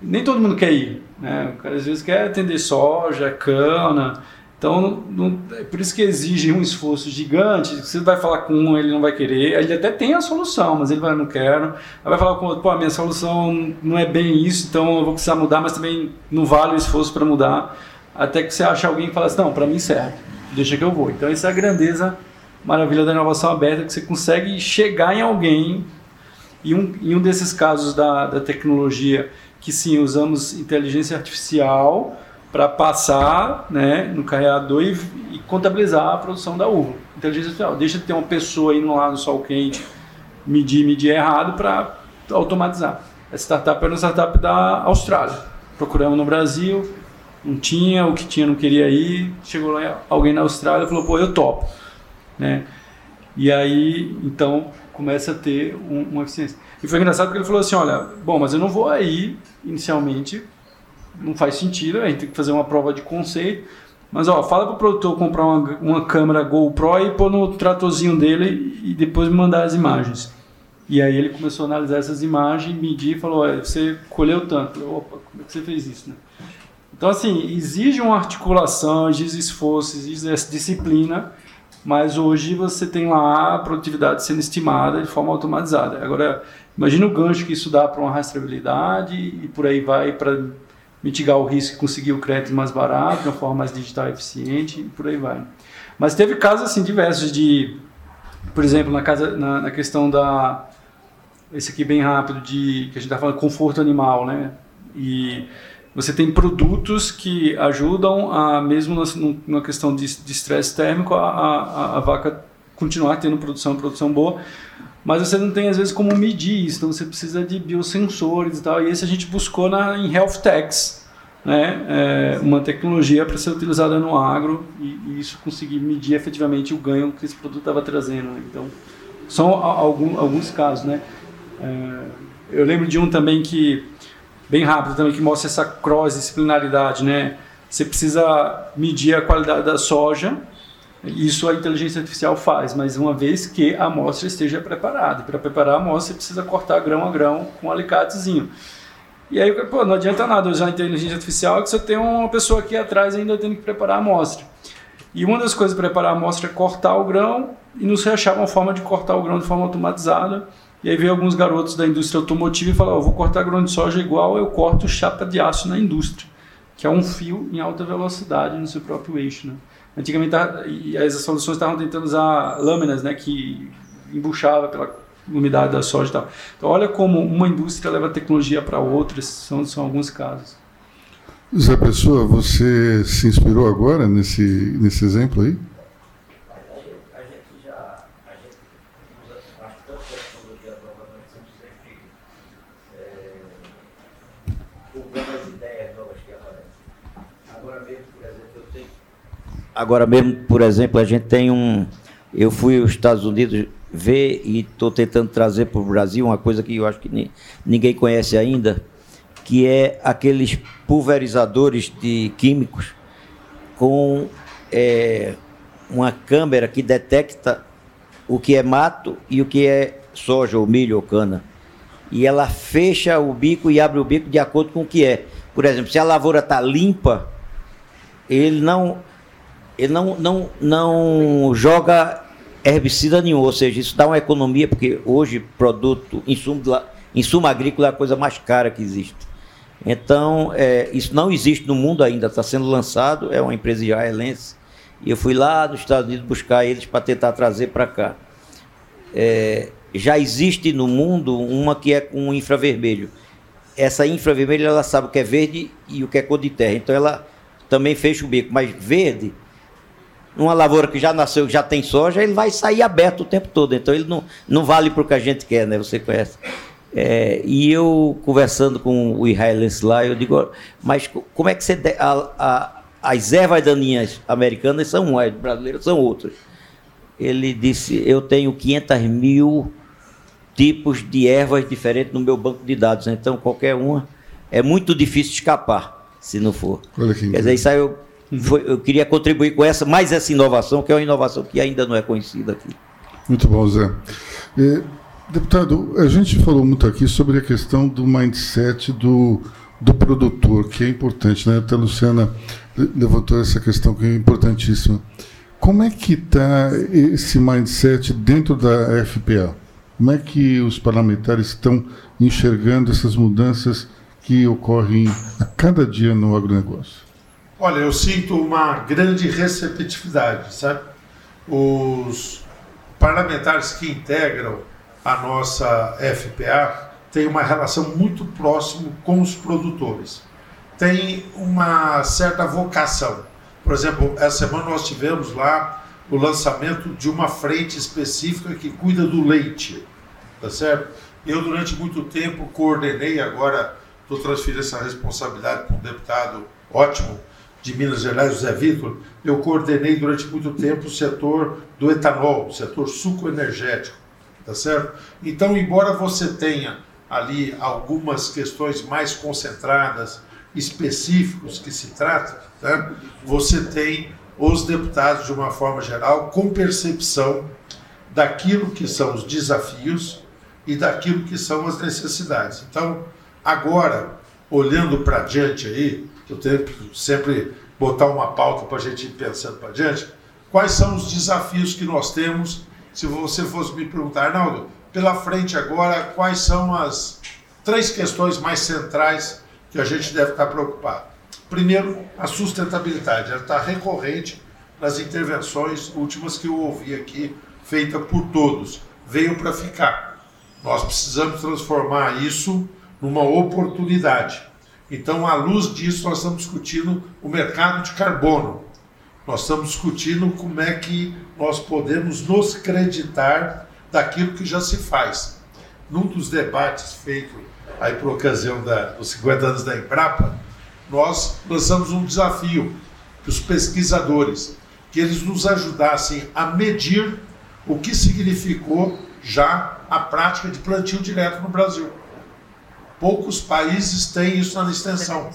Nem todo mundo quer ir, né? O cara às vezes quer atender soja, cana, então, não, é por isso que exige um esforço gigante. Você vai falar com um, ele não vai querer. Ele até tem a solução, mas ele vai, não quero. Aí vai falar com outro, pô, a minha solução não é bem isso, então eu vou precisar mudar, mas também não vale o esforço para mudar. Até que você acha alguém que fala assim, não, para mim serve, deixa que eu vou. Então, essa é a grandeza, maravilha da inovação aberta, que você consegue chegar em alguém. E um, em um desses casos da, da tecnologia, que sim, usamos inteligência artificial para passar né, no carreador e, e, contabilizar a produção da uva. Inteligência artificial. Deixa de ter uma pessoa indo lá no sol quente medir, medir errado para automatizar. Essa startup era uma startup da Austrália. Procuramos no Brasil, não tinha, o que tinha não queria ir. Chegou lá alguém na Austrália e falou: pô, eu topo. Né? E aí, então, começa a ter um, uma eficiência. E foi engraçado porque ele falou assim: olha, bom, mas eu não vou aí inicialmente, não faz sentido, a gente tem que fazer uma prova de conceito. Mas ó, fala pro produtor comprar uma, uma câmera GoPro e pôr no tratorzinho dele e depois me mandar as imagens. E aí ele começou a analisar essas imagens, medir e falou: você colheu tanto. Opa, como é que você fez isso? Né? Então, assim, exige uma articulação, exige esforço, exige essa disciplina, mas hoje você tem lá a produtividade sendo estimada de forma automatizada. Agora, imagina o gancho que isso dá para uma rastreabilidade e por aí vai para mitigar o risco e conseguir o crédito mais barato, de uma forma mais digital e eficiente, e por aí vai. Mas teve casos assim diversos de, por exemplo, na, casa, na, na questão da, esse aqui bem rápido, de que a gente está falando conforto animal, né? E você tem produtos que ajudam a, mesmo na, numa questão de estresse térmico, a, a, a, vaca continuar tendo produção, produção boa, mas você não tem às vezes como medir isso, então você precisa de biosensores e tal, e esse a gente buscou na, em Health Techs, né, é, uma tecnologia para ser utilizada no agro e, e, isso conseguir medir efetivamente o ganho que esse produto estava trazendo. Né? Então, são alguns casos, né? É, eu lembro de um também que bem rápido também que mostra essa cross disciplinaridade, né? Você precisa medir a qualidade da soja isso a inteligência artificial faz, mas uma vez que a amostra esteja preparada. Para preparar a amostra, você precisa cortar grão a grão com um alicatezinho. E aí, pô, não adianta nada usar a inteligência artificial que você tem uma pessoa aqui atrás ainda tendo que preparar a amostra. E uma das coisas para preparar a amostra é cortar o grão e não se achar uma forma de cortar o grão de forma automatizada. E aí veio alguns garotos da indústria automotiva e falaram: oh, vou cortar grão de soja igual eu corto chapa de aço na indústria, que é um fio em alta velocidade no seu próprio eixo. Né? Antigamente as soluções estavam tentando usar lâminas, né, que embuchava pela umidade da soja e tal. Então olha como uma indústria leva tecnologia para outra, são, são alguns casos. Zé Pessoa, você se inspirou agora nesse, nesse exemplo aí? Agora mesmo, por exemplo, a gente tem um. Eu fui aos Estados Unidos ver e estou tentando trazer para o Brasil uma coisa que eu acho que ninguém conhece ainda, que é aqueles pulverizadores de químicos com é, uma câmera que detecta o que é mato e o que é soja, ou milho, ou cana. E ela fecha o bico e abre o bico de acordo com o que é. Por exemplo, se a lavoura está limpa, ele não ele não, não, não joga herbicida nenhum, ou seja, isso dá uma economia, porque hoje produto, insumo, insumo agrícola é a coisa mais cara que existe. Então, é, isso não existe no mundo ainda, está sendo lançado, é uma empresa israelense, e eu fui lá nos Estados Unidos buscar eles para tentar trazer para cá. É, já existe no mundo uma que é com infravermelho. Essa infravermelho, ela sabe o que é verde e o que é cor de terra, então ela também fecha o bico, mas verde numa lavoura que já nasceu, que já tem soja, ele vai sair aberto o tempo todo. Então ele não, não vale para o que a gente quer, né? Você conhece. É, e eu conversando com o israelense lá, eu digo, mas como é que você. De, a, a, as ervas daninhas americanas são umas, as brasileiras são outras. Ele disse: Eu tenho 500 mil tipos de ervas diferentes no meu banco de dados, então qualquer uma é muito difícil escapar, se não for. Olha que Quer dizer, isso aí eu foi, eu queria contribuir com essa, mais essa inovação, que é uma inovação que ainda não é conhecida aqui. Muito bom, Zé. É, deputado, a gente falou muito aqui sobre a questão do mindset do, do produtor, que é importante, né? Até a Luciana levantou essa questão que é importantíssima. Como é que está esse mindset dentro da FPA? Como é que os parlamentares estão enxergando essas mudanças que ocorrem a cada dia no agronegócio? Olha, eu sinto uma grande receptividade, sabe? Os parlamentares que integram a nossa FPA têm uma relação muito próxima com os produtores. Tem uma certa vocação. Por exemplo, essa semana nós tivemos lá o lançamento de uma frente específica que cuida do leite. tá certo? Eu, durante muito tempo, coordenei, agora estou transferindo essa responsabilidade para um deputado ótimo de Minas Gerais, José Vitor. Eu coordenei durante muito tempo o setor do etanol, o setor suco-energético, tá certo? Então, embora você tenha ali algumas questões mais concentradas, específicos que se trata, né? você tem os deputados, de uma forma geral, com percepção daquilo que são os desafios e daquilo que são as necessidades. Então, agora, olhando para diante aí, que sempre botar uma pauta para a gente ir pensando para diante, quais são os desafios que nós temos, se você fosse me perguntar, Arnaldo, pela frente agora, quais são as três questões mais centrais que a gente deve estar preocupado? Primeiro, a sustentabilidade, ela está recorrente nas intervenções últimas que eu ouvi aqui, feita por todos. Veio para ficar. Nós precisamos transformar isso numa oportunidade. Então, à luz disso, nós estamos discutindo o mercado de carbono. Nós estamos discutindo como é que nós podemos nos creditar daquilo que já se faz. Num dos debates feitos aí por ocasião da, dos 50 anos da Embrapa, nós lançamos um desafio para os pesquisadores, que eles nos ajudassem a medir o que significou já a prática de plantio direto no Brasil. Poucos países têm isso na extensão.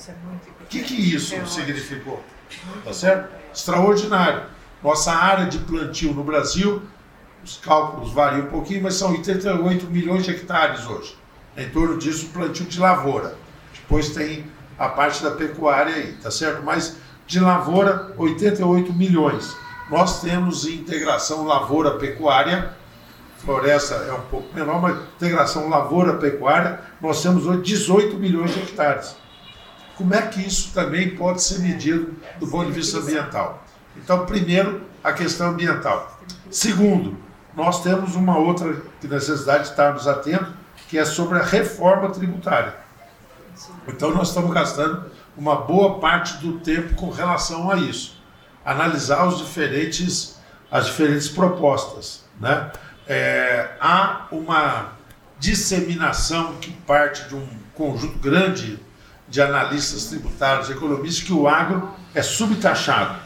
O que, que isso significou? Tá certo? Extraordinário. Nossa área de plantio no Brasil, os cálculos variam um pouquinho, mas são 88 milhões de hectares hoje. Em torno disso, plantio de lavoura. Depois tem a parte da pecuária aí, tá certo? Mas de lavoura, 88 milhões. Nós temos integração lavoura-pecuária, floresta é um pouco menor, mas integração lavoura-pecuária, nós temos hoje 18 milhões de hectares. Como é que isso também pode ser medido do ponto de vista ambiental? Então, primeiro, a questão ambiental. Segundo, nós temos uma outra necessidade de estarmos atentos, que é sobre a reforma tributária. Então, nós estamos gastando uma boa parte do tempo com relação a isso. Analisar os diferentes, as diferentes propostas. Né? É, há uma disseminação que parte de um conjunto grande de analistas tributários, economistas, que o agro é subtaxado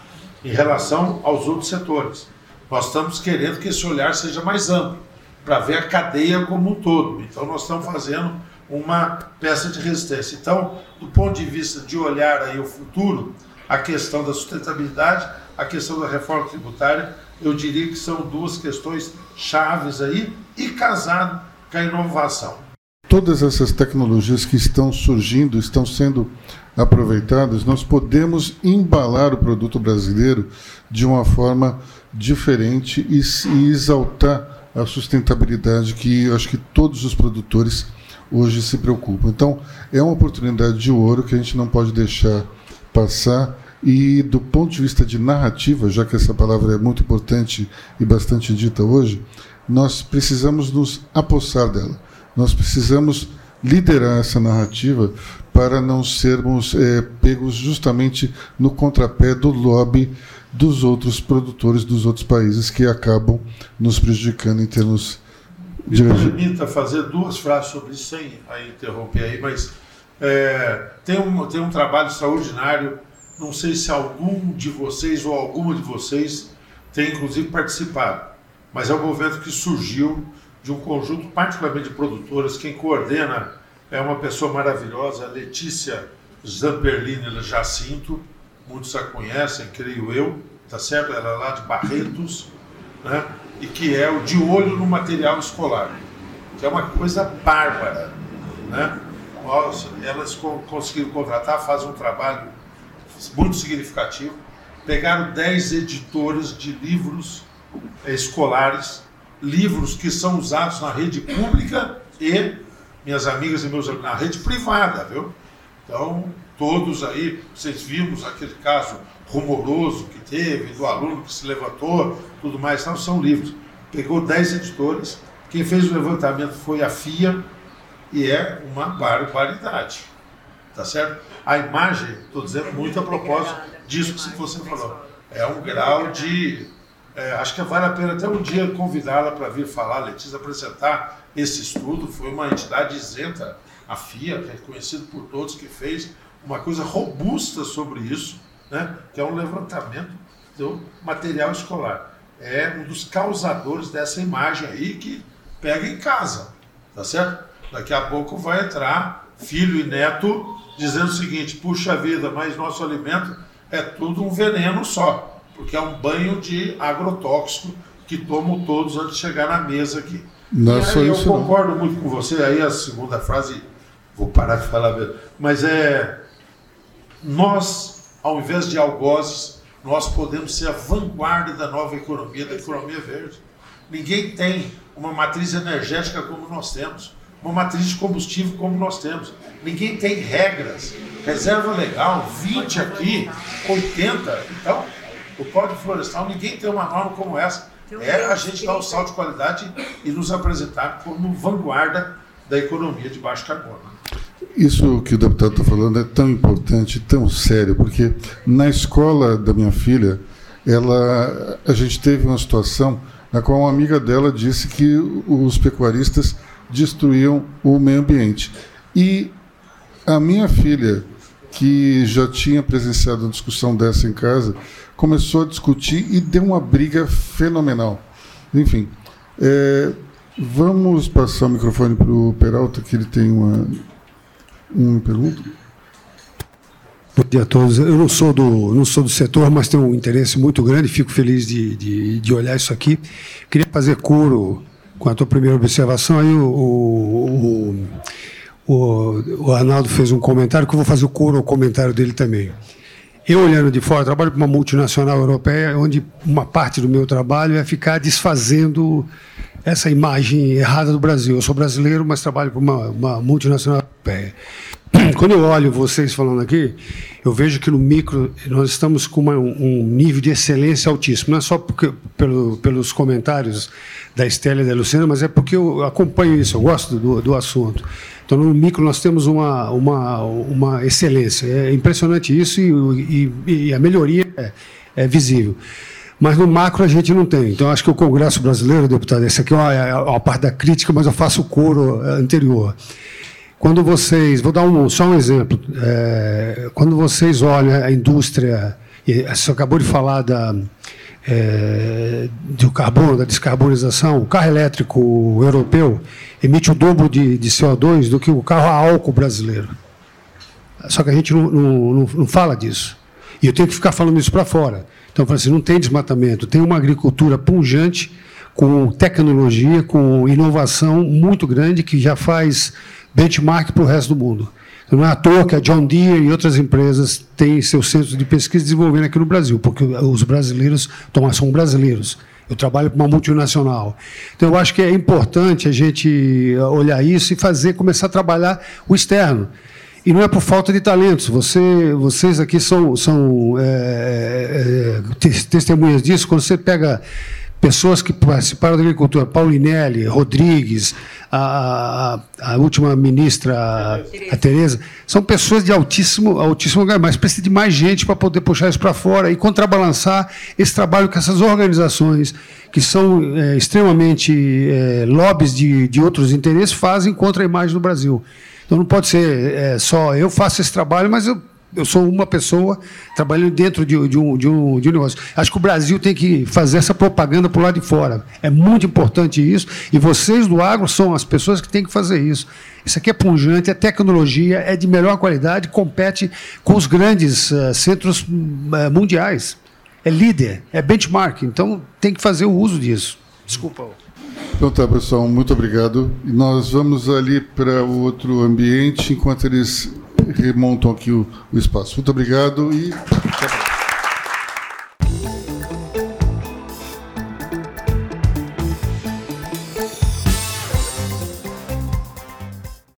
em relação aos outros setores. Nós estamos querendo que esse olhar seja mais amplo, para ver a cadeia como um todo. Então, nós estamos fazendo uma peça de resistência. Então, do ponto de vista de olhar aí o futuro, a questão da sustentabilidade, a questão da reforma tributária, eu diria que são duas questões chaves aí e casado com a inovação. Todas essas tecnologias que estão surgindo, estão sendo aproveitadas, nós podemos embalar o produto brasileiro de uma forma diferente e, e exaltar a sustentabilidade que acho que todos os produtores hoje se preocupam. Então, é uma oportunidade de ouro que a gente não pode deixar passar. E do ponto de vista de narrativa, já que essa palavra é muito importante e bastante dita hoje, nós precisamos nos apossar dela. Nós precisamos liderar essa narrativa para não sermos é, pegos justamente no contrapé do lobby dos outros produtores dos outros países que acabam nos prejudicando em termos me permita fazer duas frases sobre isso, sem interromper aí, mas é, tem, um, tem um trabalho extraordinário. Não sei se algum de vocês ou alguma de vocês tem, inclusive, participado, mas é um movimento que surgiu de um conjunto, particularmente de produtoras. Quem coordena é uma pessoa maravilhosa, Letícia Zamperlini Jacinto. Muitos a conhecem, creio eu, tá certo? Ela é lá de Barretos, né? e que é o de olho no material escolar, que é uma coisa bárbara. Né? Elas conseguiram contratar, fazem um trabalho muito significativo. Pegaram 10 editores de livros eh, escolares, livros que são usados na rede pública e, minhas amigas e meus amigos, na rede privada, viu? Então, todos aí, vocês vimos aquele caso rumoroso que teve, do aluno que se levantou, tudo mais, não são livros. Pegou 10 editores, quem fez o levantamento foi a FIA, e é uma barbaridade. Tá certo? A imagem, estou dizendo muito a propósito disso que você falou. É um grau de, É, acho que vale a pena até um dia convidá-la para vir falar, Letícia, apresentar esse estudo. Foi uma entidade isenta, a FIA, que é por todos, que fez uma coisa robusta sobre isso, né? que é um levantamento do material escolar. É um dos causadores dessa imagem aí que pega em casa, tá certo? Daqui a pouco vai entrar filho e neto dizendo o seguinte: puxa vida, mas nosso alimento é tudo um veneno só porque é um banho de agrotóxico que tomam todos antes de chegar na mesa aqui. Não é só aí, isso, eu não. concordo muito com você, aí a segunda frase, vou parar de falar mesmo, mas é nós, ao invés de algozes, nós podemos ser a vanguarda da nova economia, da economia verde. Ninguém tem uma matriz energética como nós temos, uma matriz de combustível como nós temos. Ninguém tem regras. Reserva legal, 20 aqui, 80. Então, o Código Florestal, ninguém tem uma norma como essa. É a gente dar o salto de qualidade e nos apresentar como vanguarda da economia de baixo carbono. Isso que o deputado está falando é tão importante, tão sério, porque na escola da minha filha, ela, a gente teve uma situação na qual uma amiga dela disse que os pecuaristas destruíam o meio ambiente. E a minha filha, que já tinha presenciado uma discussão dessa em casa, começou a discutir e deu uma briga fenomenal. Enfim, é, vamos passar o microfone para o Peralta, que ele tem uma, uma pergunta. Bom dia a todos. Eu não sou do, não sou do setor, mas tenho um interesse muito grande, fico feliz de, de, de olhar isso aqui. Queria fazer coro com a tua primeira observação. Aí o, o, o, o Arnaldo fez um comentário, que eu vou fazer o coro ao comentário dele também. Eu, olhando de fora, trabalho para uma multinacional europeia, onde uma parte do meu trabalho é ficar desfazendo essa imagem errada do Brasil. Eu sou brasileiro, mas trabalho para uma, uma multinacional europeia. [clears throat] Quando eu olho vocês falando aqui, eu vejo que no micro nós estamos com uma, um nível de excelência altíssimo. Não é só porque, pelo, pelos comentários da Estela e da Luciana, mas é porque eu acompanho isso, eu gosto do, do assunto. Então, no micro, nós temos uma, uma, uma excelência. É impressionante isso e, e, e a melhoria é, é, visível. Mas no macro a gente não tem. Então, acho que o Congresso Brasileiro, deputado, essa aqui é uma, é uma parte da crítica, mas eu faço o coro é, anterior. Quando vocês, vou dar um, só um exemplo, é, quando vocês olham a indústria, você acabou de falar da, é, do carbono, da descarbonização, o carro elétrico europeu emite o dobro de, de CO2 do que o carro a álcool brasileiro. Só que a gente não, não, não, fala disso. E eu tenho que ficar falando isso para fora. Então, assim, não tem desmatamento, tem uma agricultura pungente, com tecnologia, com inovação muito grande, que já faz benchmark para o resto do mundo. Não é à toa que a John Deere e outras empresas têm seus centros de pesquisa desenvolvendo aqui no Brasil, porque os brasileiros Tomás, são brasileiros. Eu trabalho para uma multinacional. Então, eu acho que é importante a gente olhar isso e fazer, começar a trabalhar o externo. E não é por falta de talentos. Você, vocês aqui são, são é, é, testemunhas disso. Quando você pega pessoas que participaram da agricultura, Paulinelli, Rodrigues, a, a, a última ministra, a, Tereza, são pessoas de altíssimo, altíssimo lugar, mas precisa de mais gente para poder puxar isso para fora e contrabalançar esse trabalho que essas organizações, que são é, extremamente é, lobbies de, de outros interesses, fazem contra a imagem do Brasil. Então não pode ser é, só eu faço esse trabalho, mas eu eu sou uma pessoa trabalhando dentro de, de, um, de, um, de um negócio. Acho que o Brasil tem que fazer essa propaganda por lá de fora. É muito importante isso. E vocês do agro são as pessoas que têm que fazer isso. Isso aqui é punjante, é tecnologia, é de melhor qualidade, compete com os grandes uh, centros uh, mundiais. É líder, é benchmark. Então tem que fazer o uso disso. Desculpa. Então tá, pessoal, muito obrigado. Nós vamos ali para o outro ambiente enquanto eles remontam aqui o, o espaço. Muito obrigado e.